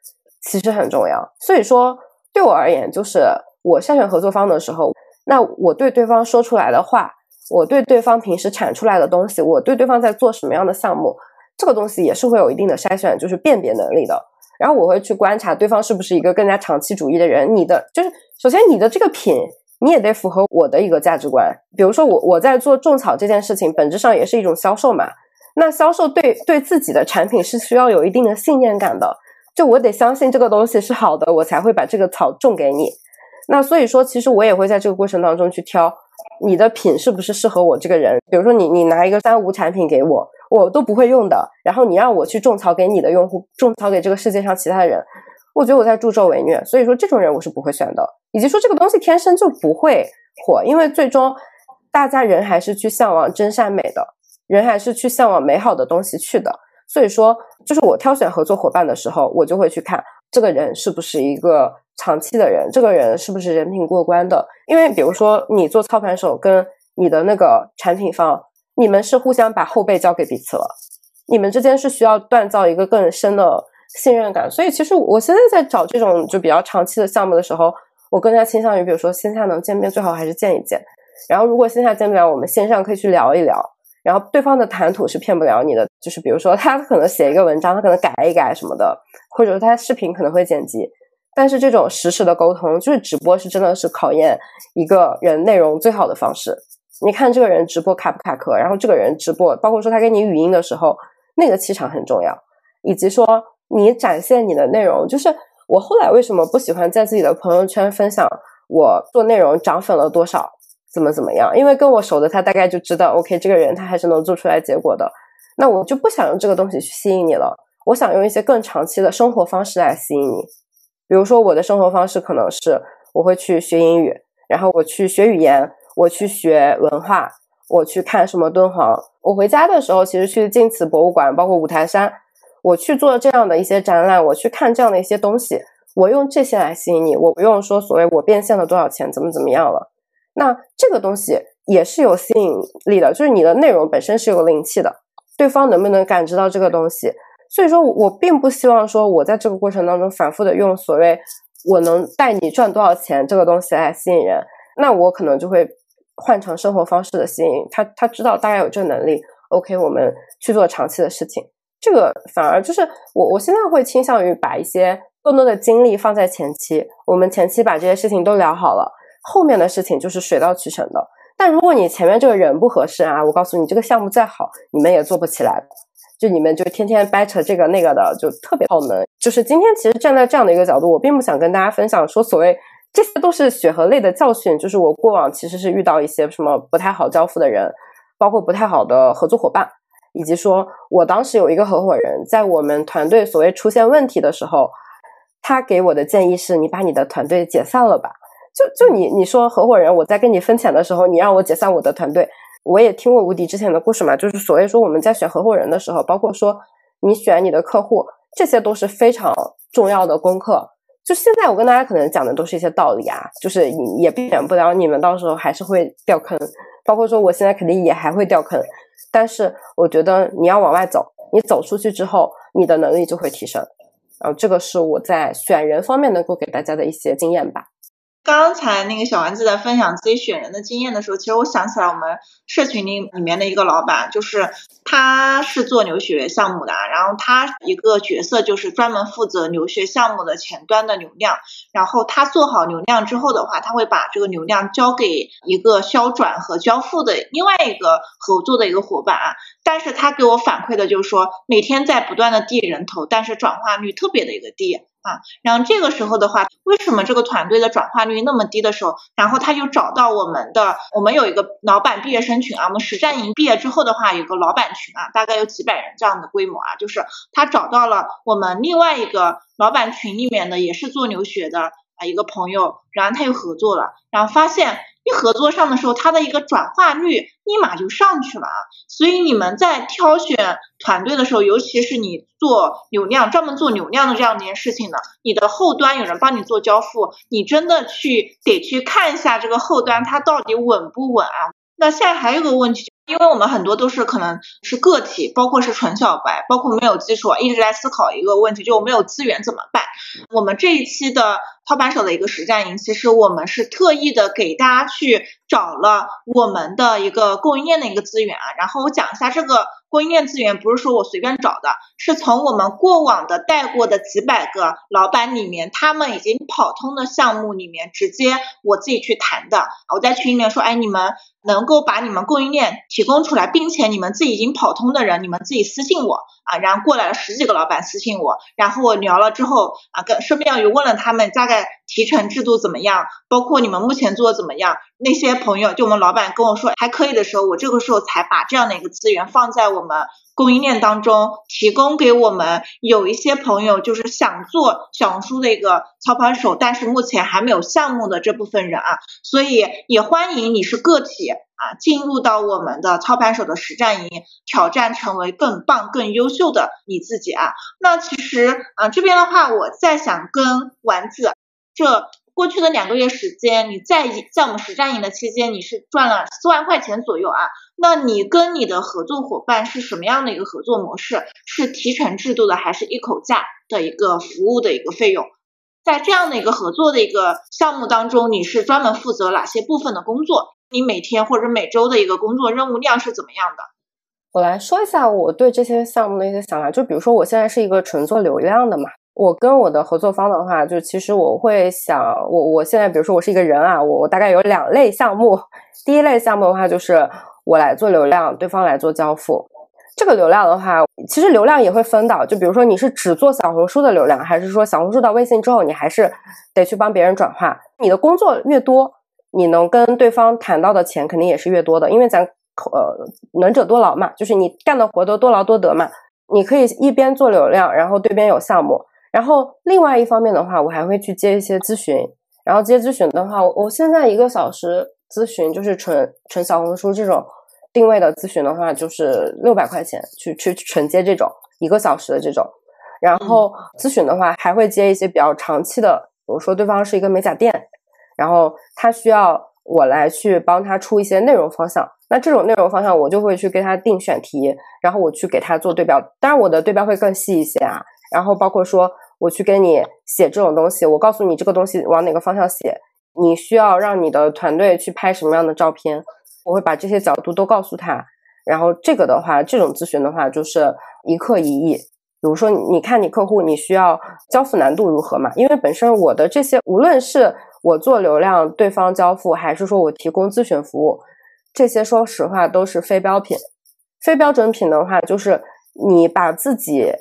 其实很重要。所以说，对我而言，就是我筛选合作方的时候，那我对对方说出来的话，我对对方平时产出来的东西，我对对方在做什么样的项目，这个东西也是会有一定的筛选，就是辨别能力的。然后我会去观察对方是不是一个更加长期主义的人。你的就是首先你的这个品，你也得符合我的一个价值观。比如说我我在做种草这件事情，本质上也是一种销售嘛。那销售对对自己的产品是需要有一定的信念感的。就我得相信这个东西是好的，我才会把这个草种给你。那所以说，其实我也会在这个过程当中去挑你的品是不是适合我这个人。比如说你你拿一个三无产品给我。我都不会用的，然后你让我去种草给你的用户，种草给这个世界上其他的人，我觉得我在助纣为虐。所以说这种人我是不会选的，以及说这个东西天生就不会火，因为最终大家人还是去向往真善美的，人还是去向往美好的东西去的。所以说，就是我挑选合作伙伴的时候，我就会去看这个人是不是一个长期的人，这个人是不是人品过关的。因为比如说你做操盘手跟你的那个产品方。你们是互相把后背交给彼此了，你们之间是需要锻造一个更深的信任感。所以，其实我现在在找这种就比较长期的项目的时候，我更加倾向于，比如说线下能见面，最好还是见一见。然后，如果线下见不了，我们线上可以去聊一聊。然后，对方的谈吐是骗不了你的，就是比如说他可能写一个文章，他可能改一改什么的，或者说他视频可能会剪辑，但是这种实时的沟通，就是直播是真的是考验一个人内容最好的方式。你看这个人直播卡不卡壳，然后这个人直播，包括说他给你语音的时候，那个气场很重要，以及说你展现你的内容。就是我后来为什么不喜欢在自己的朋友圈分享我做内容涨粉了多少，怎么怎么样，因为跟我熟的他大概就知道，OK，这个人他还是能做出来结果的。那我就不想用这个东西去吸引你了，我想用一些更长期的生活方式来吸引你。比如说我的生活方式可能是我会去学英语，然后我去学语言，我去学文化，我去看什么敦煌。我回家的时候其实去晋祠博物馆，包括五台山，我去做这样的一些展览，我去看这样的一些东西，我用这些来吸引你，我不用说所谓我变现了多少钱，怎么怎么样了。那这个东西也是有吸引力的，就是你的内容本身是有灵气的，对方能不能感知到这个东西？所以说我并不希望说我在这个过程当中反复的用所谓我能带你赚多少钱这个东西来吸引人，那我可能就会换成生活方式的吸引他，他知道大概有这个能力，OK，我们去做长期的事情，这个反而就是我我现在会倾向于把一些更多的精力放在前期，我们前期把这些事情都聊好了。后面的事情就是水到渠成的，但如果你前面这个人不合适啊，我告诉你，这个项目再好，你们也做不起来。就你们就天天掰扯这个那个的，就特别耗能。就是今天其实站在这样的一个角度，我并不想跟大家分享说所谓这些都是血和泪的教训。就是我过往其实是遇到一些什么不太好交付的人，包括不太好的合作伙伴，以及说我当时有一个合伙人，在我们团队所谓出现问题的时候，他给我的建议是：你把你的团队解散了吧。就就你你说合伙人，我在跟你分钱的时候，你让我解散我的团队，我也听过吴迪之前的故事嘛，就是所谓说我们在选合伙人的时候，包括说你选你的客户，这些都是非常重要的功课。就现在我跟大家可能讲的都是一些道理啊，就是也避免不了你们到时候还是会掉坑，包括说我现在肯定也还会掉坑，但是我觉得你要往外走，你走出去之后，你的能力就会提升。然后这个是我在选人方面能够给大家的一些经验吧。刚才那个小丸子在分享自己选人的经验的时候，其实我想起来我们社群里里面的一个老板，就是他是做留学项目的，然后他一个角色就是专门负责留学项目的前端的流量，然后他做好流量之后的话，他会把这个流量交给一个销转和交付的另外一个合作的一个伙伴，但是他给我反馈的就是说每天在不断的递人头，但是转化率特别的一个低。啊，然后这个时候的话，为什么这个团队的转化率那么低的时候，然后他就找到我们的，我们有一个老板毕业生群啊，我们实战营毕业之后的话，有个老板群啊，大概有几百人这样的规模啊，就是他找到了我们另外一个老板群里面的，也是做留学的啊一个朋友，然后他又合作了，然后发现。一合作上的时候，它的一个转化率立马就上去了啊！所以你们在挑选团队的时候，尤其是你做流量、专门做流量的这样一件事情呢，你的后端有人帮你做交付，你真的去得去看一下这个后端它到底稳不稳啊？那现在还有个问题。因为我们很多都是可能是个体，包括是纯小白，包括没有基础，一直在思考一个问题，就我没有资源怎么办？我们这一期的操盘手的一个实战营，其实我们是特意的给大家去找了我们的一个供应链的一个资源啊，然后我讲一下这个。供应链资源不是说我随便找的，是从我们过往的带过的几百个老板里面，他们已经跑通的项目里面，直接我自己去谈的。我在群里面说，哎，你们能够把你们供应链提供出来，并且你们自己已经跑通的人，你们自己私信我啊。然后过来了十几个老板私信我，然后我聊了之后啊，跟顺便又问了他们大概提成制度怎么样，包括你们目前做的怎么样。那些朋友就我们老板跟我说还可以的时候，我这个时候才把这样的一个资源放在我们供应链当中，提供给我们有一些朋友就是想做小红书的一个操盘手，但是目前还没有项目的这部分人啊，所以也欢迎你是个体啊，进入到我们的操盘手的实战营，挑战成为更棒、更优秀的你自己啊。那其实啊这边的话，我再想跟丸子这。过去的两个月时间，你在在我们实战营的期间，你是赚了四万块钱左右啊。那你跟你的合作伙伴是什么样的一个合作模式？是提成制度的，还是一口价的一个服务的一个费用？在这样的一个合作的一个项目当中，你是专门负责哪些部分的工作？你每天或者每周的一个工作任务量是怎么样的？我来说一下我对这些项目的一些想法，就比如说我现在是一个纯做流量的嘛。我跟我的合作方的话，就其实我会想，我我现在比如说我是一个人啊，我我大概有两类项目。第一类项目的话，就是我来做流量，对方来做交付。这个流量的话，其实流量也会分的，就比如说你是只做小红书的流量，还是说小红书到微信之后，你还是得去帮别人转化。你的工作越多，你能跟对方谈到的钱肯定也是越多的，因为咱呃能者多劳嘛，就是你干的活都多劳多得嘛。你可以一边做流量，然后对边有项目，然后另外一方面的话，我还会去接一些咨询，然后接咨询的话，我现在一个小时咨询就是纯纯小红书这种定位的咨询的话，就是六百块钱去去纯接这种一个小时的这种，然后咨询的话还会接一些比较长期的，比如说对方是一个美甲店，然后他需要我来去帮他出一些内容方向。那这种内容方向，我就会去给他定选题，然后我去给他做对标。当然，我的对标会更细一些啊。然后包括说，我去给你写这种东西，我告诉你这个东西往哪个方向写，你需要让你的团队去拍什么样的照片，我会把这些角度都告诉他。然后这个的话，这种咨询的话，就是一课一议。比如说，你看你客户，你需要交付难度如何嘛？因为本身我的这些，无论是我做流量，对方交付，还是说我提供咨询服务。这些说实话都是非标品，非标准品的话，就是你把自己，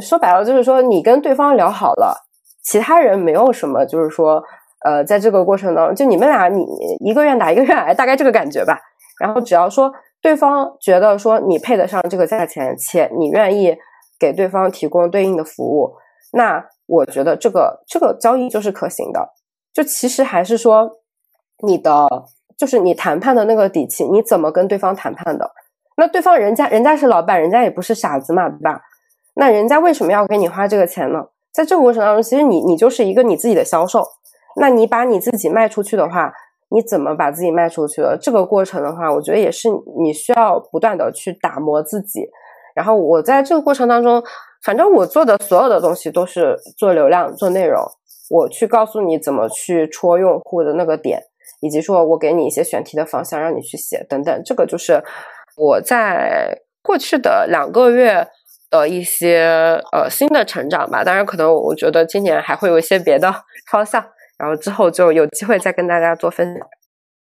说白了就是说你跟对方聊好了，其他人没有什么，就是说，呃，在这个过程当中，就你们俩你一个愿打一个愿挨，大概这个感觉吧。然后只要说对方觉得说你配得上这个价钱，且你愿意给对方提供对应的服务，那我觉得这个这个交易就是可行的。就其实还是说你的。就是你谈判的那个底气，你怎么跟对方谈判的？那对方人家人家是老板，人家也不是傻子嘛，对吧？那人家为什么要给你花这个钱呢？在这个过程当中，其实你你就是一个你自己的销售。那你把你自己卖出去的话，你怎么把自己卖出去的？这个过程的话，我觉得也是你需要不断的去打磨自己。然后我在这个过程当中，反正我做的所有的东西都是做流量、做内容，我去告诉你怎么去戳用户的那个点。以及说我给你一些选题的方向，让你去写等等，这个就是我在过去的两个月的一些呃新的成长吧。当然，可能我觉得今年还会有一些别的方向，然后之后就有机会再跟大家做分享。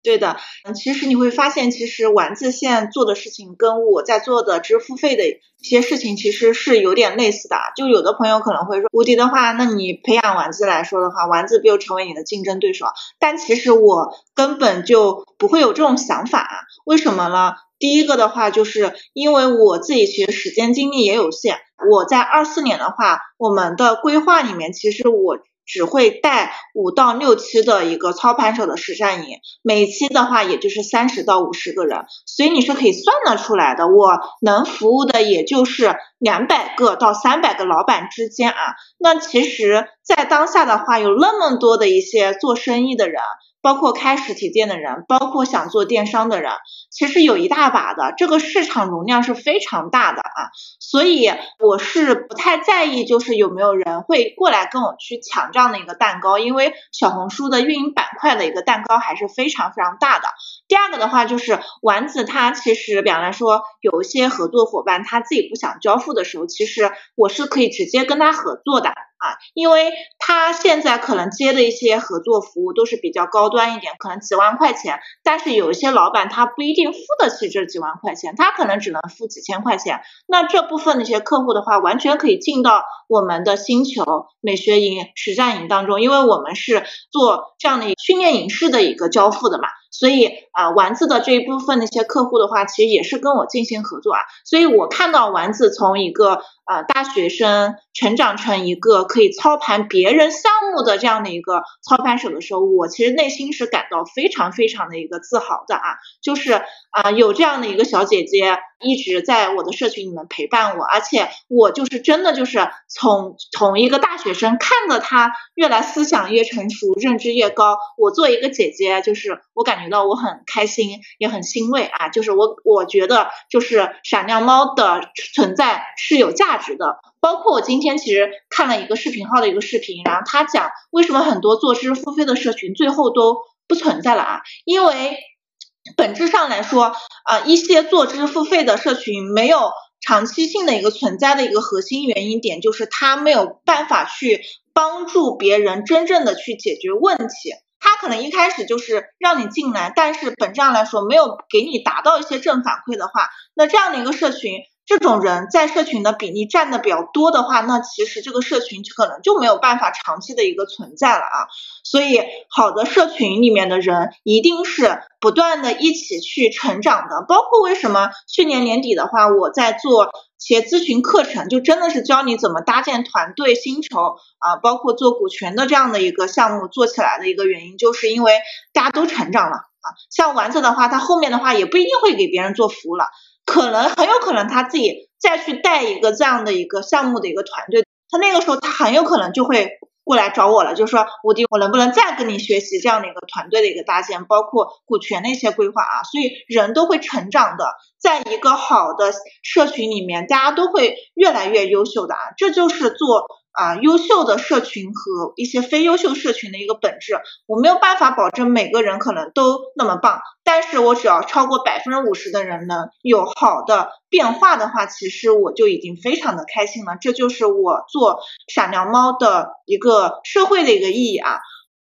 对的，嗯，其实你会发现，其实丸子现在做的事情跟我在做的支付费的一些事情其实是有点类似的。就有的朋友可能会说，无敌的话，那你培养丸子来说的话，丸子不就成为你的竞争对手？但其实我根本就不会有这种想法，为什么呢？第一个的话，就是因为我自己其实时间精力也有限，我在二四年的话，我们的规划里面，其实我。只会带五到六期的一个操盘手的实战营，每期的话也就是三十到五十个人，所以你是可以算得出来的。我能服务的也就是两百个到三百个老板之间啊。那其实，在当下的话，有那么多的一些做生意的人。包括开实体店的人，包括想做电商的人，其实有一大把的，这个市场容量是非常大的啊，所以我是不太在意，就是有没有人会过来跟我去抢这样的一个蛋糕，因为小红书的运营板块的一个蛋糕还是非常非常大的。第二个的话就是丸子，它其实比方来说，有一些合作伙伴他自己不想交付的时候，其实我是可以直接跟他合作的。啊，因为他现在可能接的一些合作服务都是比较高端一点，可能几万块钱，但是有一些老板他不一定付得起这几万块钱，他可能只能付几千块钱。那这部分的一些客户的话，完全可以进到我们的星球美学营实战营当中，因为我们是做这样的训练营式的一个交付的嘛。所以啊，丸子的这一部分那些客户的话，其实也是跟我进行合作啊。所以我看到丸子从一个啊大学生成长成一个可以操盘别人项目的这样的一个操盘手的时候，我其实内心是感到非常非常的一个自豪的啊。就是啊，有这样的一个小姐姐一直在我的社群里面陪伴我，而且我就是真的就是从从一个大学生看着他越来思想越成熟，认知越高，我做一个姐姐，就是我感觉。到我很开心，也很欣慰啊！就是我，我觉得就是闪亮猫的存在是有价值的。包括我今天其实看了一个视频号的一个视频，然后他讲为什么很多做知识付费的社群最后都不存在了啊？因为本质上来说啊，一些做知识付费的社群没有长期性的一个存在的一个核心原因点，就是它没有办法去帮助别人真正的去解决问题。它可能一开始就是让你进来，但是本质上来说没有给你达到一些正反馈的话，那这样的一个社群这种人在社群的比例占的比较多的话，那其实这个社群可能就没有办法长期的一个存在了啊。所以，好的社群里面的人一定是不断的一起去成长的。包括为什么去年年底的话，我在做企业咨询课程，就真的是教你怎么搭建团队薪酬啊，包括做股权的这样的一个项目做起来的一个原因，就是因为大家都成长了啊。像丸子的话，他后面的话也不一定会给别人做服务了。可能很有可能他自己再去带一个这样的一个项目的一个团队，他那个时候他很有可能就会过来找我了，就说吴迪，我能不能再跟你学习这样的一个团队的一个搭建，包括股权的一些规划啊？所以人都会成长的，在一个好的社群里面，大家都会越来越优秀的啊，这就是做。啊，优秀的社群和一些非优秀社群的一个本质，我没有办法保证每个人可能都那么棒，但是我只要超过百分之五十的人能有好的变化的话，其实我就已经非常的开心了。这就是我做傻娘猫的一个社会的一个意义啊。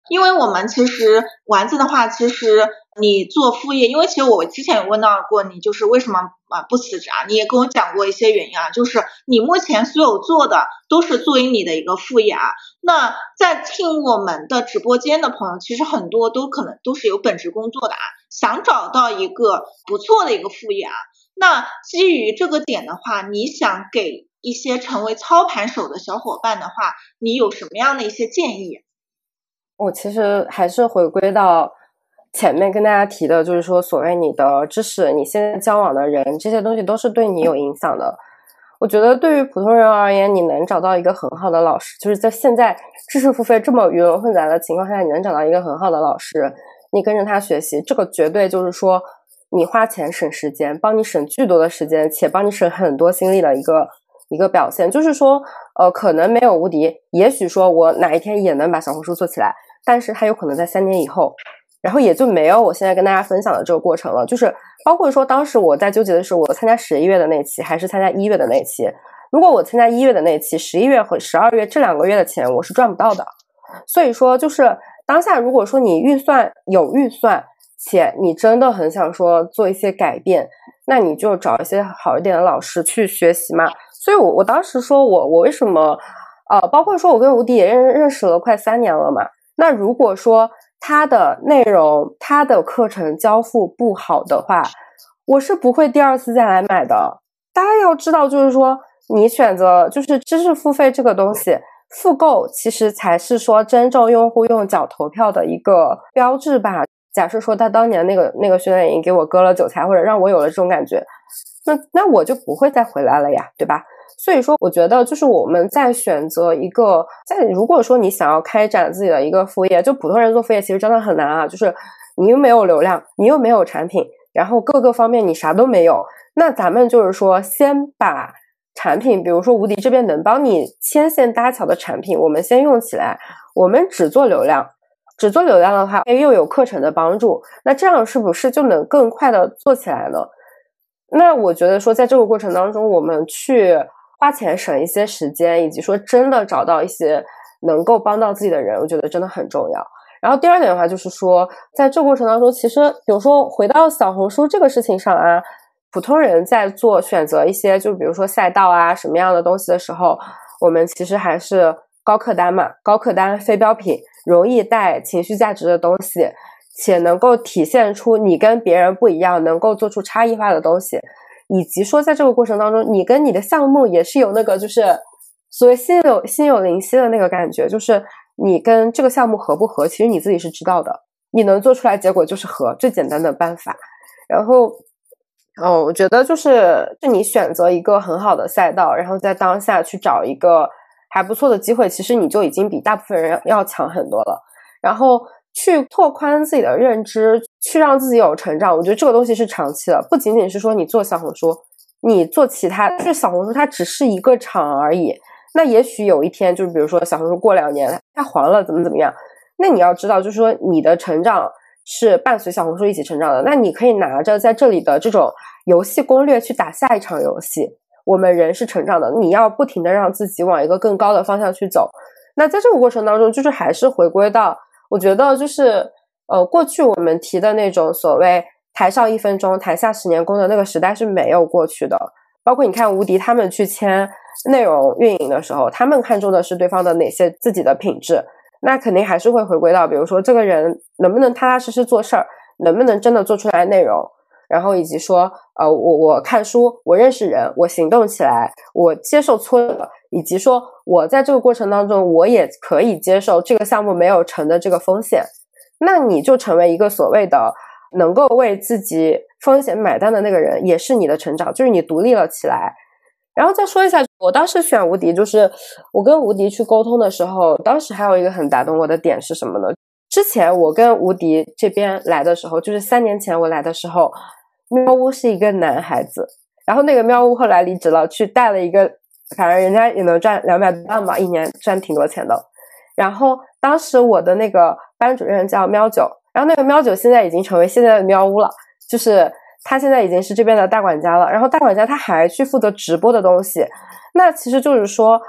因为我们其实丸子的话，其实你做副业，因为其实我之前有问到过你，就是为什么啊不辞职啊？你也跟我讲过一些原因啊，就是你目前所有做的都是作为你的一个副业啊。那在听我们的直播间的朋友，其实很多都可能都是有本职工作的啊，想找到一个不错的一个副业啊。那基于这个点的话，你想给一些成为操盘手的小伙伴的话，你有什么样的一些建议？我其实还是回归到前面跟大家提的，就是说，所谓你的知识，你现在交往的人，这些东西都是对你有影响的。我觉得对于普通人而言，你能找到一个很好的老师，就是在现在知识付费这么鱼龙混杂的情况下，你能找到一个很好的老师，你跟着他学习，这个绝对就是说，你花钱省时间，帮你省巨多的时间，且帮你省很多心力的一个。一个表现就是说，呃，可能没有无敌，也许说我哪一天也能把小红书做起来，但是它有可能在三年以后，然后也就没有我现在跟大家分享的这个过程了。就是包括说，当时我在纠结的是，我参加十一月的那期还是参加一月的那期。如果我参加一月的那期，十一月和十二月这两个月的钱我是赚不到的。所以说，就是当下如果说你预算有预算，且你真的很想说做一些改变，那你就找一些好一点的老师去学习嘛。所以，我我当时说，我我为什么，呃，包括说我跟吴迪也认认识了快三年了嘛。那如果说他的内容、他的课程交付不好的话，我是不会第二次再来买的。大家要知道，就是说，你选择就是知识付费这个东西，复购其实才是说真正用户用脚投票的一个标志吧。假设说他当年那个那个训练营给我割了韭菜，或者让我有了这种感觉。那那我就不会再回来了呀，对吧？所以说，我觉得就是我们在选择一个，在如果说你想要开展自己的一个副业，就普通人做副业其实真的很难啊。就是你又没有流量，你又没有产品，然后各个方面你啥都没有。那咱们就是说，先把产品，比如说无敌这边能帮你牵线搭桥的产品，我们先用起来。我们只做流量，只做流量的话，又有课程的帮助，那这样是不是就能更快的做起来呢？那我觉得说，在这个过程当中，我们去花钱省一些时间，以及说真的找到一些能够帮到自己的人，我觉得真的很重要。然后第二点的话，就是说，在这过程当中，其实比如说回到小红书这个事情上啊，普通人在做选择一些，就比如说赛道啊什么样的东西的时候，我们其实还是高客单嘛，高客单非标品，容易带情绪价值的东西。且能够体现出你跟别人不一样，能够做出差异化的东西，以及说在这个过程当中，你跟你的项目也是有那个就是所谓心有心有灵犀的那个感觉，就是你跟这个项目合不合，其实你自己是知道的，你能做出来结果就是合，最简单的办法。然后，哦，我觉得就是是你选择一个很好的赛道，然后在当下去找一个还不错的机会，其实你就已经比大部分人要强很多了。然后。去拓宽自己的认知，去让自己有成长。我觉得这个东西是长期的，不仅仅是说你做小红书，你做其他，就是小红书它只是一个场而已。那也许有一天，就是比如说小红书过两年它黄了，怎么怎么样？那你要知道，就是说你的成长是伴随小红书一起成长的。那你可以拿着在这里的这种游戏攻略去打下一场游戏。我们人是成长的，你要不停的让自己往一个更高的方向去走。那在这个过程当中，就是还是回归到。我觉得就是，呃，过去我们提的那种所谓“台上一分钟，台下十年功”的那个时代是没有过去的。包括你看吴迪他们去签内容运营的时候，他们看重的是对方的哪些自己的品质，那肯定还是会回归到，比如说这个人能不能踏踏实实做事儿，能不能真的做出来内容。然后以及说，呃，我我看书，我认识人，我行动起来，我接受挫折，以及说我在这个过程当中，我也可以接受这个项目没有成的这个风险，那你就成为一个所谓的能够为自己风险买单的那个人，也是你的成长，就是你独立了起来。然后再说一下，我当时选无敌，就是我跟无敌去沟通的时候，当时还有一个很打动我的点是什么呢？之前我跟无敌这边来的时候，就是三年前我来的时候。喵呜是一个男孩子，然后那个喵呜后来离职了，去带了一个，反正人家也能赚两百万吧，一年赚挺多钱的。然后当时我的那个班主任叫喵九，然后那个喵九现在已经成为现在的喵呜了，就是他现在已经是这边的大管家了。然后大管家他还去负责直播的东西，那其实就是说，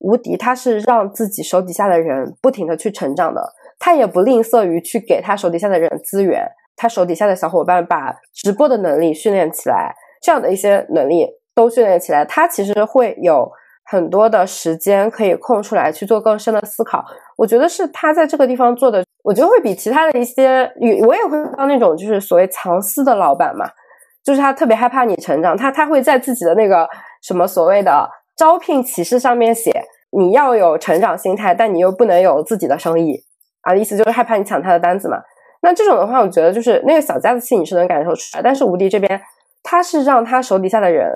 无敌他是让自己手底下的人不停的去成长的，他也不吝啬于去给他手底下的人资源。他手底下的小伙伴把直播的能力训练起来，这样的一些能力都训练起来，他其实会有很多的时间可以空出来去做更深的思考。我觉得是他在这个地方做的，我觉得会比其他的一些，我也会当那种就是所谓藏私的老板嘛，就是他特别害怕你成长，他他会在自己的那个什么所谓的招聘启事上面写，你要有成长心态，但你又不能有自己的生意啊，意思就是害怕你抢他的单子嘛。那这种的话，我觉得就是那个小家子气，你是能感受出来。但是吴迪这边，他是让他手底下的人，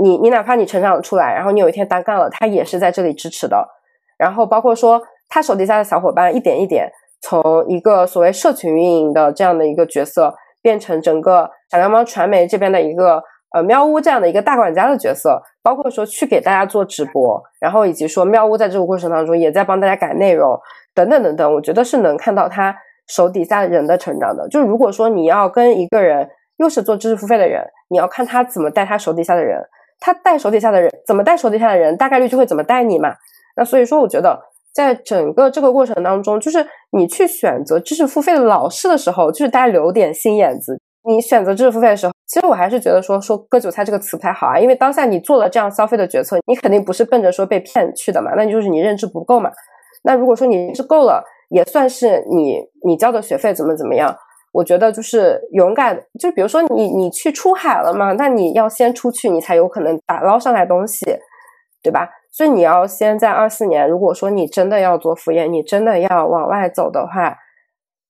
你你哪怕你成长出来，然后你有一天单干了，他也是在这里支持的。然后包括说他手底下的小伙伴，一点一点从一个所谓社群运营的这样的一个角色，变成整个小流氓传媒这边的一个呃喵屋这样的一个大管家的角色。包括说去给大家做直播，然后以及说喵屋在这个过程当中也在帮大家改内容，等等等等，我觉得是能看到他。手底下人的成长的，就是如果说你要跟一个人又是做知识付费的人，你要看他怎么带他手底下的人，他带手底下的人怎么带手底下的人，大概率就会怎么带你嘛。那所以说，我觉得在整个这个过程当中，就是你去选择知识付费的老师的时候，就是大家留点心眼子。你选择知识付费的时候，其实我还是觉得说说割韭菜这个词不太好啊，因为当下你做了这样消费的决策，你肯定不是奔着说被骗去的嘛，那你就是你认知不够嘛。那如果说你认知够了。也算是你你交的学费怎么怎么样？我觉得就是勇敢，就比如说你你去出海了嘛，那你要先出去，你才有可能打捞上来东西，对吧？所以你要先在二四年，如果说你真的要做副业，你真的要往外走的话，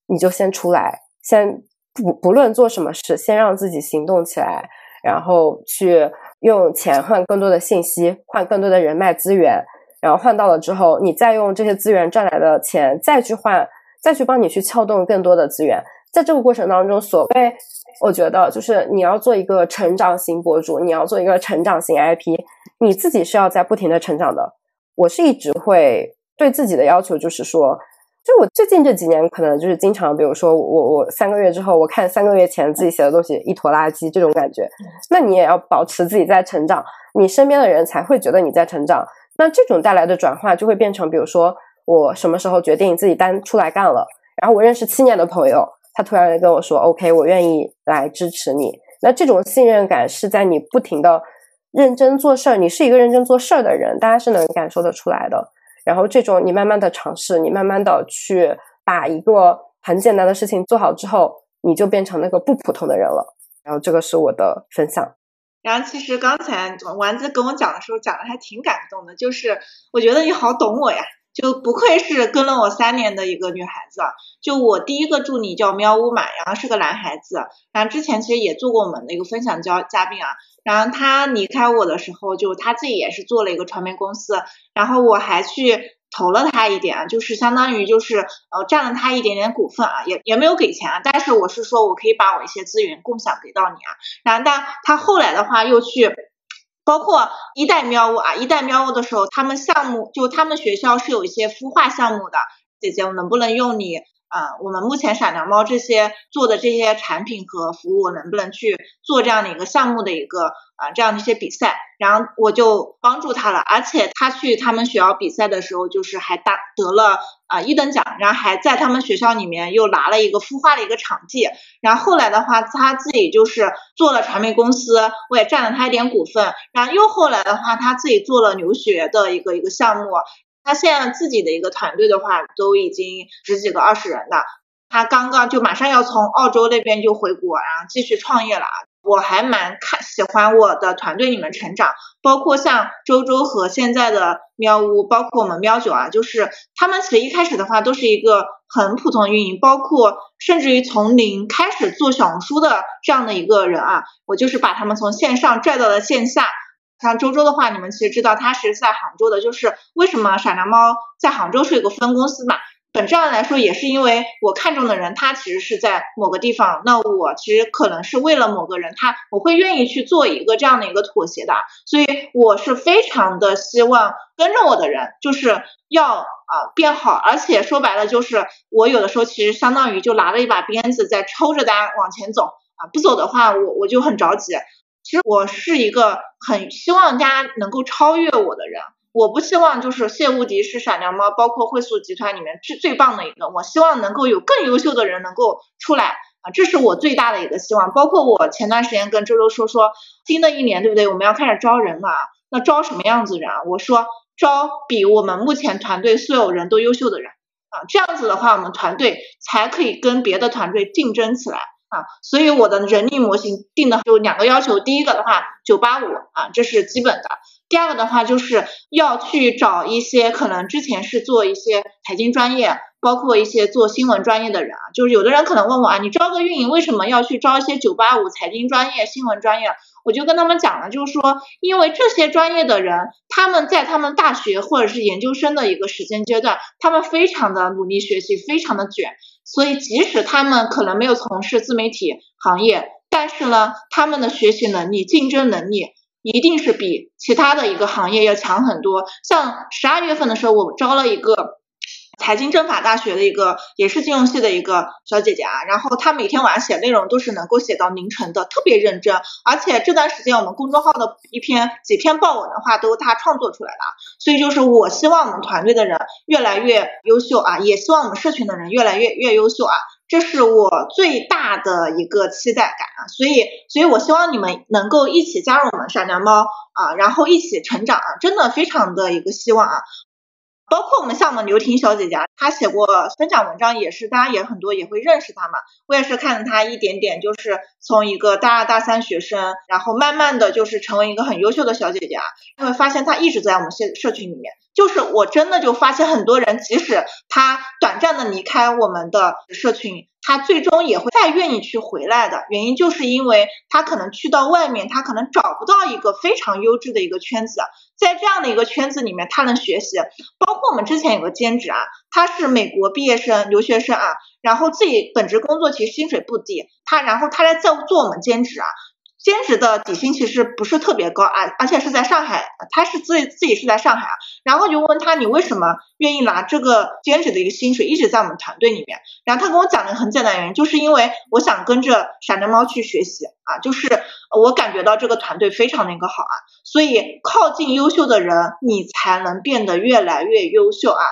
你就先出来，先不不论做什么事，先让自己行动起来，然后去用钱换更多的信息，换更多的人脉资源。然后换到了之后，你再用这些资源赚来的钱再去换，再去帮你去撬动更多的资源。在这个过程当中，所谓我觉得就是你要做一个成长型博主，你要做一个成长型 IP，你自己是要在不停的成长的。我是一直会对自己的要求就是说，就我最近这几年可能就是经常，比如说我我三个月之后，我看三个月前自己写的东西一坨垃圾这种感觉，那你也要保持自己在成长，你身边的人才会觉得你在成长。那这种带来的转化就会变成，比如说我什么时候决定自己单出来干了，然后我认识七年的朋友，他突然跟我说，OK，我愿意来支持你。那这种信任感是在你不停的认真做事儿，你是一个认真做事儿的人，大家是能感受得出来的。然后这种你慢慢的尝试，你慢慢的去把一个很简单的事情做好之后，你就变成那个不普通的人了。然后这个是我的分享。然后其实刚才丸子跟我讲的时候，讲的还挺感动的，就是我觉得你好懂我呀，就不愧是跟了我三年的一个女孩子。就我第一个助理叫喵呜嘛，然后是个男孩子，然后之前其实也做过我们的一个分享交嘉宾啊。然后他离开我的时候，就他自己也是做了一个传媒公司，然后我还去。投了他一点，就是相当于就是呃占了他一点点股份啊，也也没有给钱啊，但是我是说我可以把我一些资源共享给到你啊。然但他后来的话又去，包括一代喵物啊，一代喵物的时候，他们项目就他们学校是有一些孵化项目的，姐姐能不能用你啊，我们目前闪亮猫这些做的这些产品和服务能不能去做这样的一个项目的一个啊这样的一些比赛，然后我就帮助他了，而且他去他们学校比赛的时候，就是还大得了啊一等奖，然后还在他们学校里面又拿了一个孵化的一个场地，然后后来的话他自己就是做了传媒公司，我也占了他一点股份，然后又后来的话他自己做了留学的一个一个项目。他现在自己的一个团队的话，都已经十几个、二十人的。他刚刚就马上要从澳洲那边就回国，然后继续创业了。我还蛮看喜欢我的团队里面成长，包括像周周和现在的喵屋，包括我们喵九啊，就是他们其实一开始的话都是一个很普通的运营，包括甚至于从零开始做小红书的这样的一个人啊，我就是把他们从线上拽到了线下。像周周的话，你们其实知道他是在杭州的，就是为什么傻娘猫在杭州是一个分公司嘛？本质上来说，也是因为我看中的人，他其实是在某个地方，那我其实可能是为了某个人，他我会愿意去做一个这样的一个妥协的，所以我是非常的希望跟着我的人就是要啊变好，而且说白了就是我有的时候其实相当于就拿了一把鞭子在抽着大家往前走啊，不走的话我我就很着急。其实我是一个很希望大家能够超越我的人，我不希望就是谢无敌是闪亮猫，包括汇速集团里面最最棒的一个，我希望能够有更优秀的人能够出来啊，这是我最大的一个希望。包括我前段时间跟周周说说，新的一年对不对？我们要开始招人了，那招什么样子人啊？我说招比我们目前团队所有人都优秀的人啊，这样子的话，我们团队才可以跟别的团队竞争起来。啊，所以我的人力模型定的就两个要求，第一个的话九八五啊，这是基本的；第二个的话就是要去找一些可能之前是做一些财经专业。包括一些做新闻专业的人啊，就是有的人可能问我啊，你招个运营为什么要去招一些九八五财经专业、新闻专业？我就跟他们讲了，就是说，因为这些专业的人，他们在他们大学或者是研究生的一个时间阶段，他们非常的努力学习，非常的卷，所以即使他们可能没有从事自媒体行业，但是呢，他们的学习能力、竞争能力一定是比其他的一个行业要强很多。像十二月份的时候，我招了一个。财经政法大学的一个也是金融系的一个小姐姐啊，然后她每天晚上写内容都是能够写到凌晨的，特别认真。而且这段时间我们公众号的一篇几篇爆文的话都是她创作出来的，所以就是我希望我们团队的人越来越优秀啊，也希望我们社群的人越来越越优秀啊，这是我最大的一个期待感啊。所以，所以我希望你们能够一起加入我们闪亮猫啊，然后一起成长啊，真的非常的一个希望啊。包括我们像我们刘婷小姐姐，她写过分享文章，也是大家也很多也会认识她嘛。我也是看着她一点点，就是从一个大二大三学生，然后慢慢的就是成为一个很优秀的小姐姐啊。因为发现她一直在我们社社群里面，就是我真的就发现很多人，即使她短暂的离开我们的社群。他最终也会再愿意去回来的原因，就是因为他可能去到外面，他可能找不到一个非常优质的一个圈子，在这样的一个圈子里面，他能学习。包括我们之前有个兼职啊，他是美国毕业生、留学生啊，然后自己本职工作其实薪水不低，他然后他来在做我们兼职啊。兼职的底薪其实不是特别高啊，而且是在上海，他是自己自己是在上海啊，然后就问他你为什么愿意拿这个兼职的一个薪水一直在我们团队里面？然后他跟我讲的很简单原因，就是因为我想跟着闪电猫去学习啊，就是我感觉到这个团队非常的一个好啊，所以靠近优秀的人，你才能变得越来越优秀啊，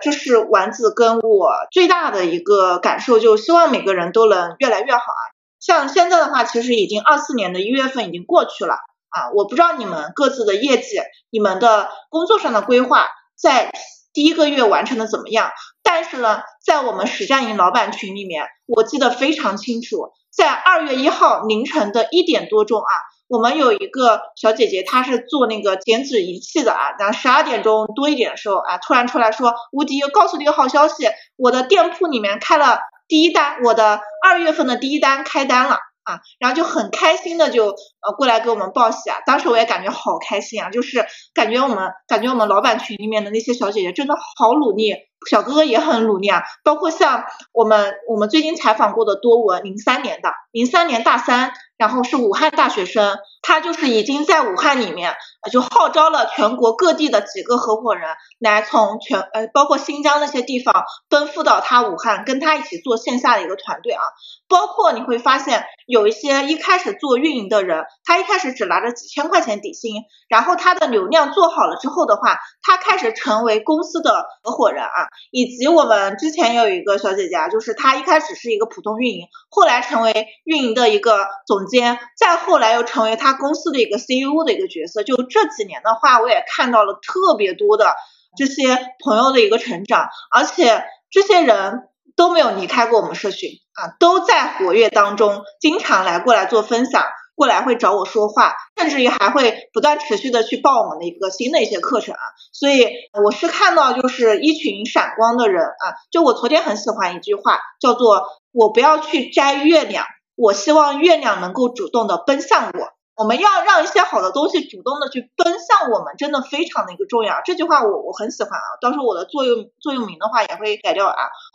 这是丸子跟我最大的一个感受，就希望每个人都能越来越好啊。像现在的话，其实已经二四年的一月份已经过去了啊，我不知道你们各自的业绩、你们的工作上的规划在第一个月完成的怎么样？但是呢，在我们实战营老板群里面，我记得非常清楚，在二月一号凌晨的一点多钟啊，我们有一个小姐姐，她是做那个减脂仪器的啊，然后十二点钟多一点的时候啊，突然出来说，吴迪告诉你个好消息，我的店铺里面开了。第一单，我的二月份的第一单开单了啊，然后就很开心的就呃过来给我们报喜啊，当时我也感觉好开心啊，就是感觉我们感觉我们老板群里面的那些小姐姐真的好努力，小哥哥也很努力啊，包括像我们我们最近采访过的多文零三年的零三年大三。然后是武汉大学生，他就是已经在武汉里面就号召了全国各地的几个合伙人来从全呃包括新疆那些地方奔赴到他武汉，跟他一起做线下的一个团队啊。包括你会发现有一些一开始做运营的人，他一开始只拿着几千块钱底薪，然后他的流量做好了之后的话，他开始成为公司的合伙人啊。以及我们之前有一个小姐姐，就是她一开始是一个普通运营，后来成为运营的一个总监，再后来又成为他公司的一个 CEO 的一个角色。就这几年的话，我也看到了特别多的这些朋友的一个成长，而且这些人。都没有离开过我们社群啊，都在活跃当中，经常来过来做分享，过来会找我说话，甚至于还会不断持续的去报我们的一个新的一些课程啊。所以我是看到就是一群闪光的人啊，就我昨天很喜欢一句话，叫做我不要去摘月亮，我希望月亮能够主动的奔向我。我们要让一些好的东西主动的去奔向我们，真的非常的一个重要。这句话我我很喜欢啊，到时候我的座右座右铭的话也会改掉啊。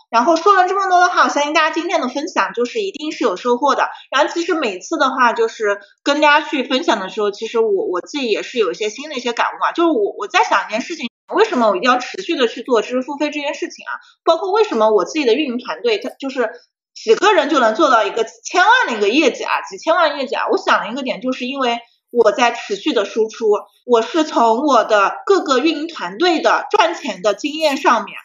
然后说了这么多的话，我相信大家今天的分享就是一定是有收获的。然后其实每次的话，就是跟大家去分享的时候，其实我我自己也是有一些新的一些感悟啊。就是我我在想一件事情，为什么我一定要持续的去做知识付费这件事情啊？包括为什么我自己的运营团队，它就是。几个人就能做到一个几千万的一个业绩啊，几千万业绩啊！我想了一个点，就是因为我在持续的输出，我是从我的各个运营团队的赚钱的经验上面。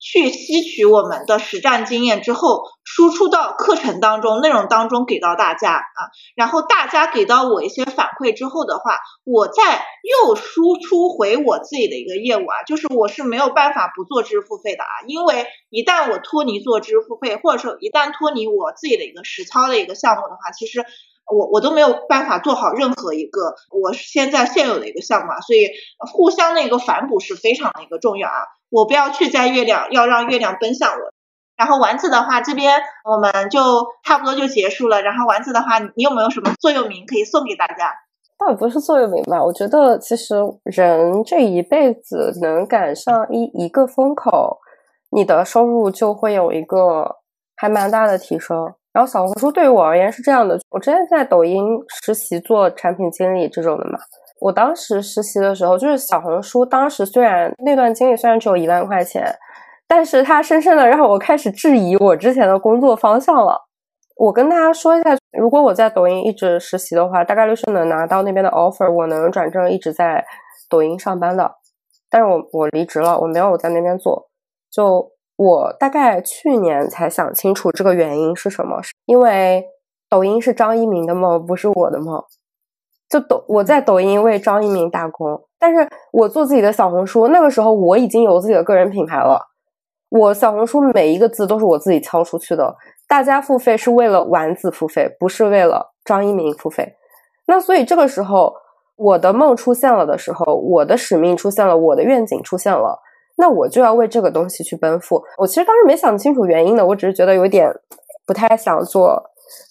去吸取我们的实战经验之后，输出到课程当中、内容当中给到大家啊，然后大家给到我一些反馈之后的话，我再又输出回我自己的一个业务啊，就是我是没有办法不做知识付费的啊，因为一旦我脱离做知识付费，或者说一旦脱离我自己的一个实操的一个项目的话，其实我我都没有办法做好任何一个我现在现有的一个项目啊，所以互相的一个反哺是非常的一个重要啊。我不要去摘月亮，要让月亮奔向我。然后丸子的话，这边我们就差不多就结束了。然后丸子的话，你有没有什么座右铭可以送给大家？倒不是座右铭吧，我觉得其实人这一辈子能赶上一一个风口，你的收入就会有一个还蛮大的提升。然后小红书对于我而言是这样的，我之前在抖音实习做产品经理这种的嘛。我当时实习的时候，就是小红书。当时虽然那段经历虽然只有一万块钱，但是它深深的让我开始质疑我之前的工作方向了。我跟大家说一下，如果我在抖音一直实习的话，大概率是能拿到那边的 offer，我能转正一直在抖音上班的。但是我我离职了，我没有在那边做。就我大概去年才想清楚这个原因是什么，因为抖音是张一鸣的梦，不是我的梦。就抖我在抖音为张一鸣打工，但是我做自己的小红书，那个时候我已经有自己的个人品牌了。我小红书每一个字都是我自己敲出去的，大家付费是为了丸子付费，不是为了张一鸣付费。那所以这个时候，我的梦出现了的时候，我的使命出现了，我的愿景出现了，那我就要为这个东西去奔赴。我其实当时没想清楚原因的，我只是觉得有点不太想做，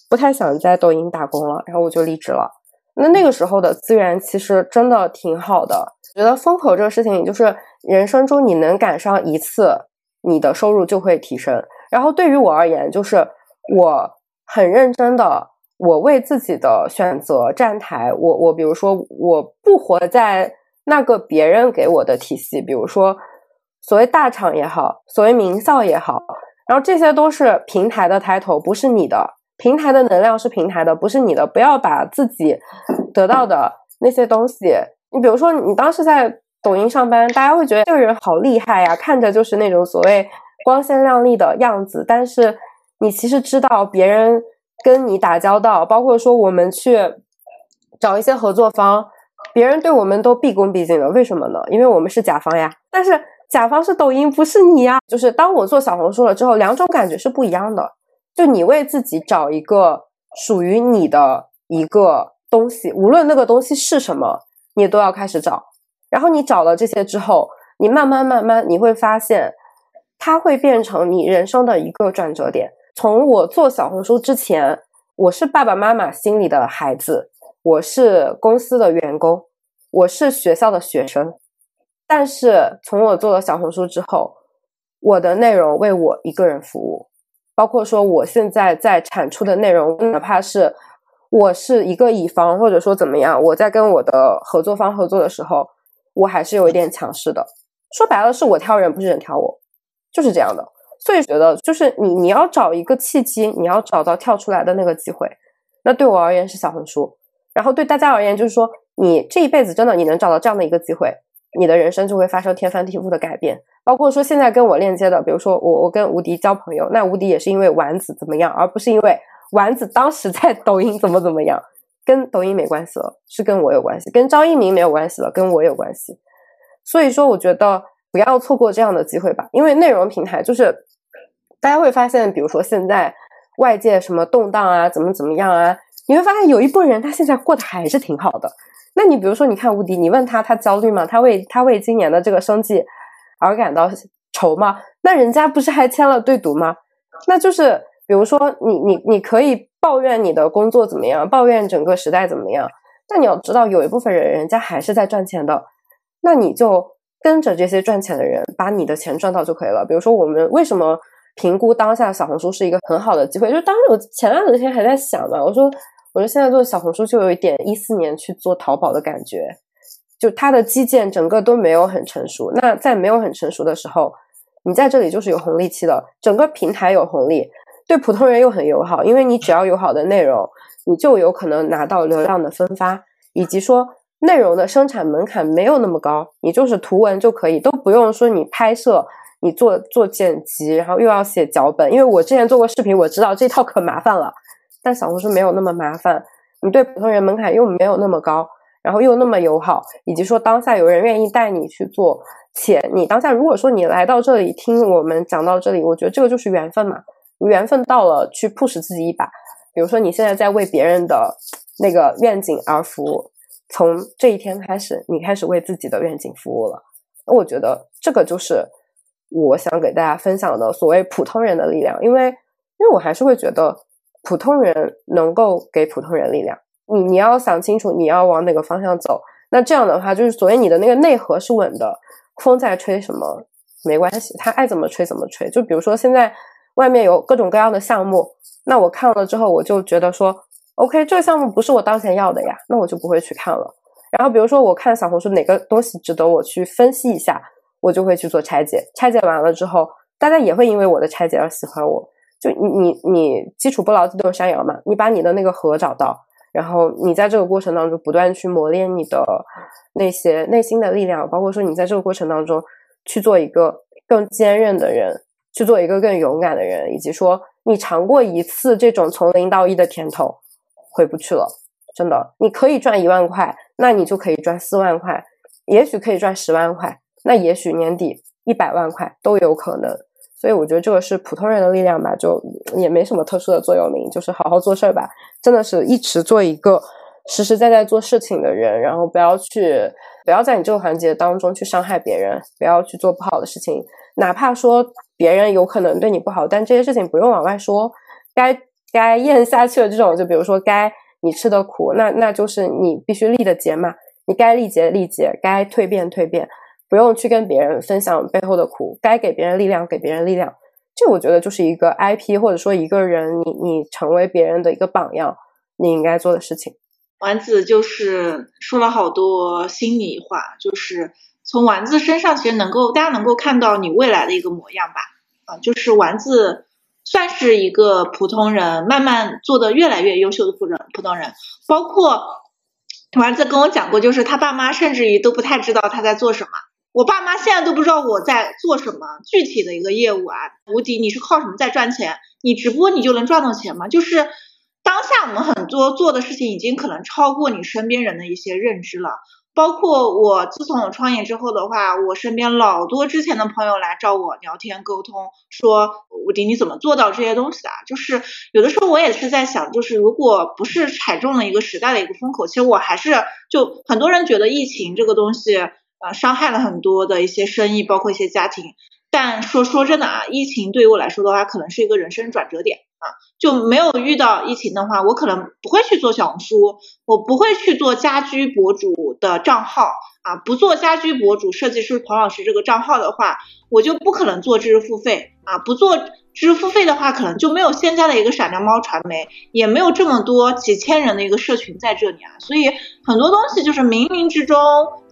不太想在抖音打工了，然后我就离职了。那那个时候的资源其实真的挺好的，觉得风口这个事情，就是人生中你能赶上一次，你的收入就会提升。然后对于我而言，就是我很认真的，我为自己的选择站台。我我比如说，我不活在那个别人给我的体系，比如说所谓大厂也好，所谓名校也好，然后这些都是平台的抬头不是你的。平台的能量是平台的，不是你的。不要把自己得到的那些东西，你比如说，你当时在抖音上班，大家会觉得这个人好厉害呀，看着就是那种所谓光鲜亮丽的样子。但是你其实知道，别人跟你打交道，包括说我们去找一些合作方，别人对我们都毕恭毕敬的。为什么呢？因为我们是甲方呀。但是甲方是抖音，不是你呀。就是当我做小红书了之后，两种感觉是不一样的。就你为自己找一个属于你的一个东西，无论那个东西是什么，你都要开始找。然后你找了这些之后，你慢慢慢慢你会发现，它会变成你人生的一个转折点。从我做小红书之前，我是爸爸妈妈心里的孩子，我是公司的员工，我是学校的学生。但是从我做了小红书之后，我的内容为我一个人服务。包括说，我现在在产出的内容，哪怕是我是一个乙方，或者说怎么样，我在跟我的合作方合作的时候，我还是有一点强势的。说白了，是我挑人，不是人挑我，就是这样的。所以觉得，就是你你要找一个契机，你要找到跳出来的那个机会。那对我而言是小红书，然后对大家而言就是说，你这一辈子真的你能找到这样的一个机会，你的人生就会发生天翻地覆的改变。包括说现在跟我链接的，比如说我我跟吴迪交朋友，那吴迪也是因为丸子怎么样，而不是因为丸子当时在抖音怎么怎么样，跟抖音没关系了，是跟我有关系，跟张一鸣没有关系了，跟我有关系。所以说，我觉得不要错过这样的机会吧，因为内容平台就是大家会发现，比如说现在。外界什么动荡啊，怎么怎么样啊？你会发现有一波人他现在过得还是挺好的。那你比如说，你看吴迪，你问他他焦虑吗？他为他为今年的这个生计而感到愁吗？那人家不是还签了对赌吗？那就是比如说，你你你可以抱怨你的工作怎么样，抱怨整个时代怎么样，但你要知道，有一部分人人家还是在赚钱的。那你就跟着这些赚钱的人，把你的钱赚到就可以了。比如说，我们为什么？评估当下小红书是一个很好的机会，就当时我前两天还在想嘛，我说，我觉得现在做小红书就有一点一四年去做淘宝的感觉，就它的基建整个都没有很成熟。那在没有很成熟的时候，你在这里就是有红利期的，整个平台有红利，对普通人又很友好，因为你只要有好的内容，你就有可能拿到流量的分发，以及说内容的生产门槛没有那么高，你就是图文就可以，都不用说你拍摄。你做做剪辑，然后又要写脚本，因为我之前做过视频，我知道这套可麻烦了。但小红书没有那么麻烦，你对普通人门槛又没有那么高，然后又那么友好，以及说当下有人愿意带你去做，且你当下如果说你来到这里听我们讲到这里，我觉得这个就是缘分嘛，缘分到了去 push 自己一把。比如说你现在在为别人的那个愿景而服务，从这一天开始，你开始为自己的愿景服务了。那我觉得这个就是。我想给大家分享的所谓普通人的力量，因为因为我还是会觉得普通人能够给普通人力量。你你要想清楚你要往哪个方向走，那这样的话就是所谓你的那个内核是稳的，风在吹什么没关系，他爱怎么吹怎么吹。就比如说现在外面有各种各样的项目，那我看了之后我就觉得说，OK，这个项目不是我当前要的呀，那我就不会去看了。然后比如说我看小红书哪个东西值得我去分析一下。我就会去做拆解，拆解完了之后，大家也会因为我的拆解而喜欢我。就你你你基础不牢，地动山摇嘛。你把你的那个核找到，然后你在这个过程当中不断去磨练你的那些内心的力量，包括说你在这个过程当中去做一个更坚韧的人，去做一个更勇敢的人，以及说你尝过一次这种从零到一的甜头，回不去了。真的，你可以赚一万块，那你就可以赚四万块，也许可以赚十万块。那也许年底一百万块都有可能，所以我觉得这个是普通人的力量吧，就也没什么特殊的座右铭，就是好好做事儿吧。真的是一直做一个实实在在做事情的人，然后不要去不要在你这个环节当中去伤害别人，不要去做不好的事情，哪怕说别人有可能对你不好，但这些事情不用往外说。该该咽下去的这种，就比如说该你吃的苦，那那就是你必须历的劫嘛。你该历劫历劫，该蜕变蜕变。不用去跟别人分享背后的苦，该给别人力量，给别人力量。这我觉得就是一个 IP，或者说一个人，你你成为别人的一个榜样，你应该做的事情。丸子就是说了好多心里话，就是从丸子身上其实能够大家能够看到你未来的一个模样吧。啊，就是丸子算是一个普通人，慢慢做的越来越优秀的普通普通人，包括丸子跟我讲过，就是他爸妈甚至于都不太知道他在做什么。我爸妈现在都不知道我在做什么具体的一个业务啊，无敌，你是靠什么在赚钱？你直播你就能赚到钱吗？就是当下我们很多做的事情已经可能超过你身边人的一些认知了。包括我自从我创业之后的话，我身边老多之前的朋友来找我聊天沟通，说无敌你怎么做到这些东西的？就是有的时候我也是在想，就是如果不是踩中了一个时代的一个风口，其实我还是就很多人觉得疫情这个东西。啊，伤害了很多的一些生意，包括一些家庭。但说说真的啊，疫情对于我来说的话，可能是一个人生转折点啊。就没有遇到疫情的话，我可能不会去做小红书，我不会去做家居博主的账号啊。不做家居博主、设计师彭老师这个账号的话，我就不可能做知识付费啊。不做知识付费的话，可能就没有现在的一个闪亮猫传媒，也没有这么多几千人的一个社群在这里啊。所以很多东西就是冥冥之中，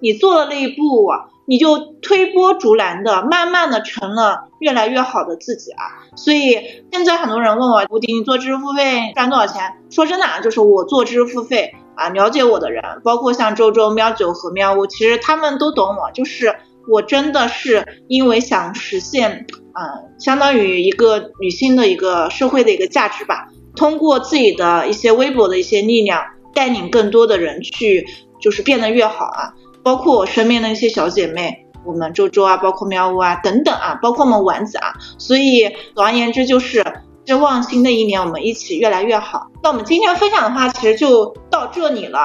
你做了那一步。你就推波助澜的，慢慢的成了越来越好的自己啊！所以现在很多人问我，吴迪，你做知识付费赚多少钱？说真的啊，就是我做知识付费啊，了解我的人，包括像周周、喵九和喵呜，其实他们都懂我，就是我真的是因为想实现，嗯，相当于一个女性的一个社会的一个价值吧，通过自己的一些微博的一些力量，带领更多的人去，就是变得越好啊。包括我身边的一些小姐妹，我们周周啊，包括喵呜啊等等啊，包括我们丸子啊，所以总而言之就是希望新的一年，我们一起越来越好。那我们今天分享的话，其实就到这里了。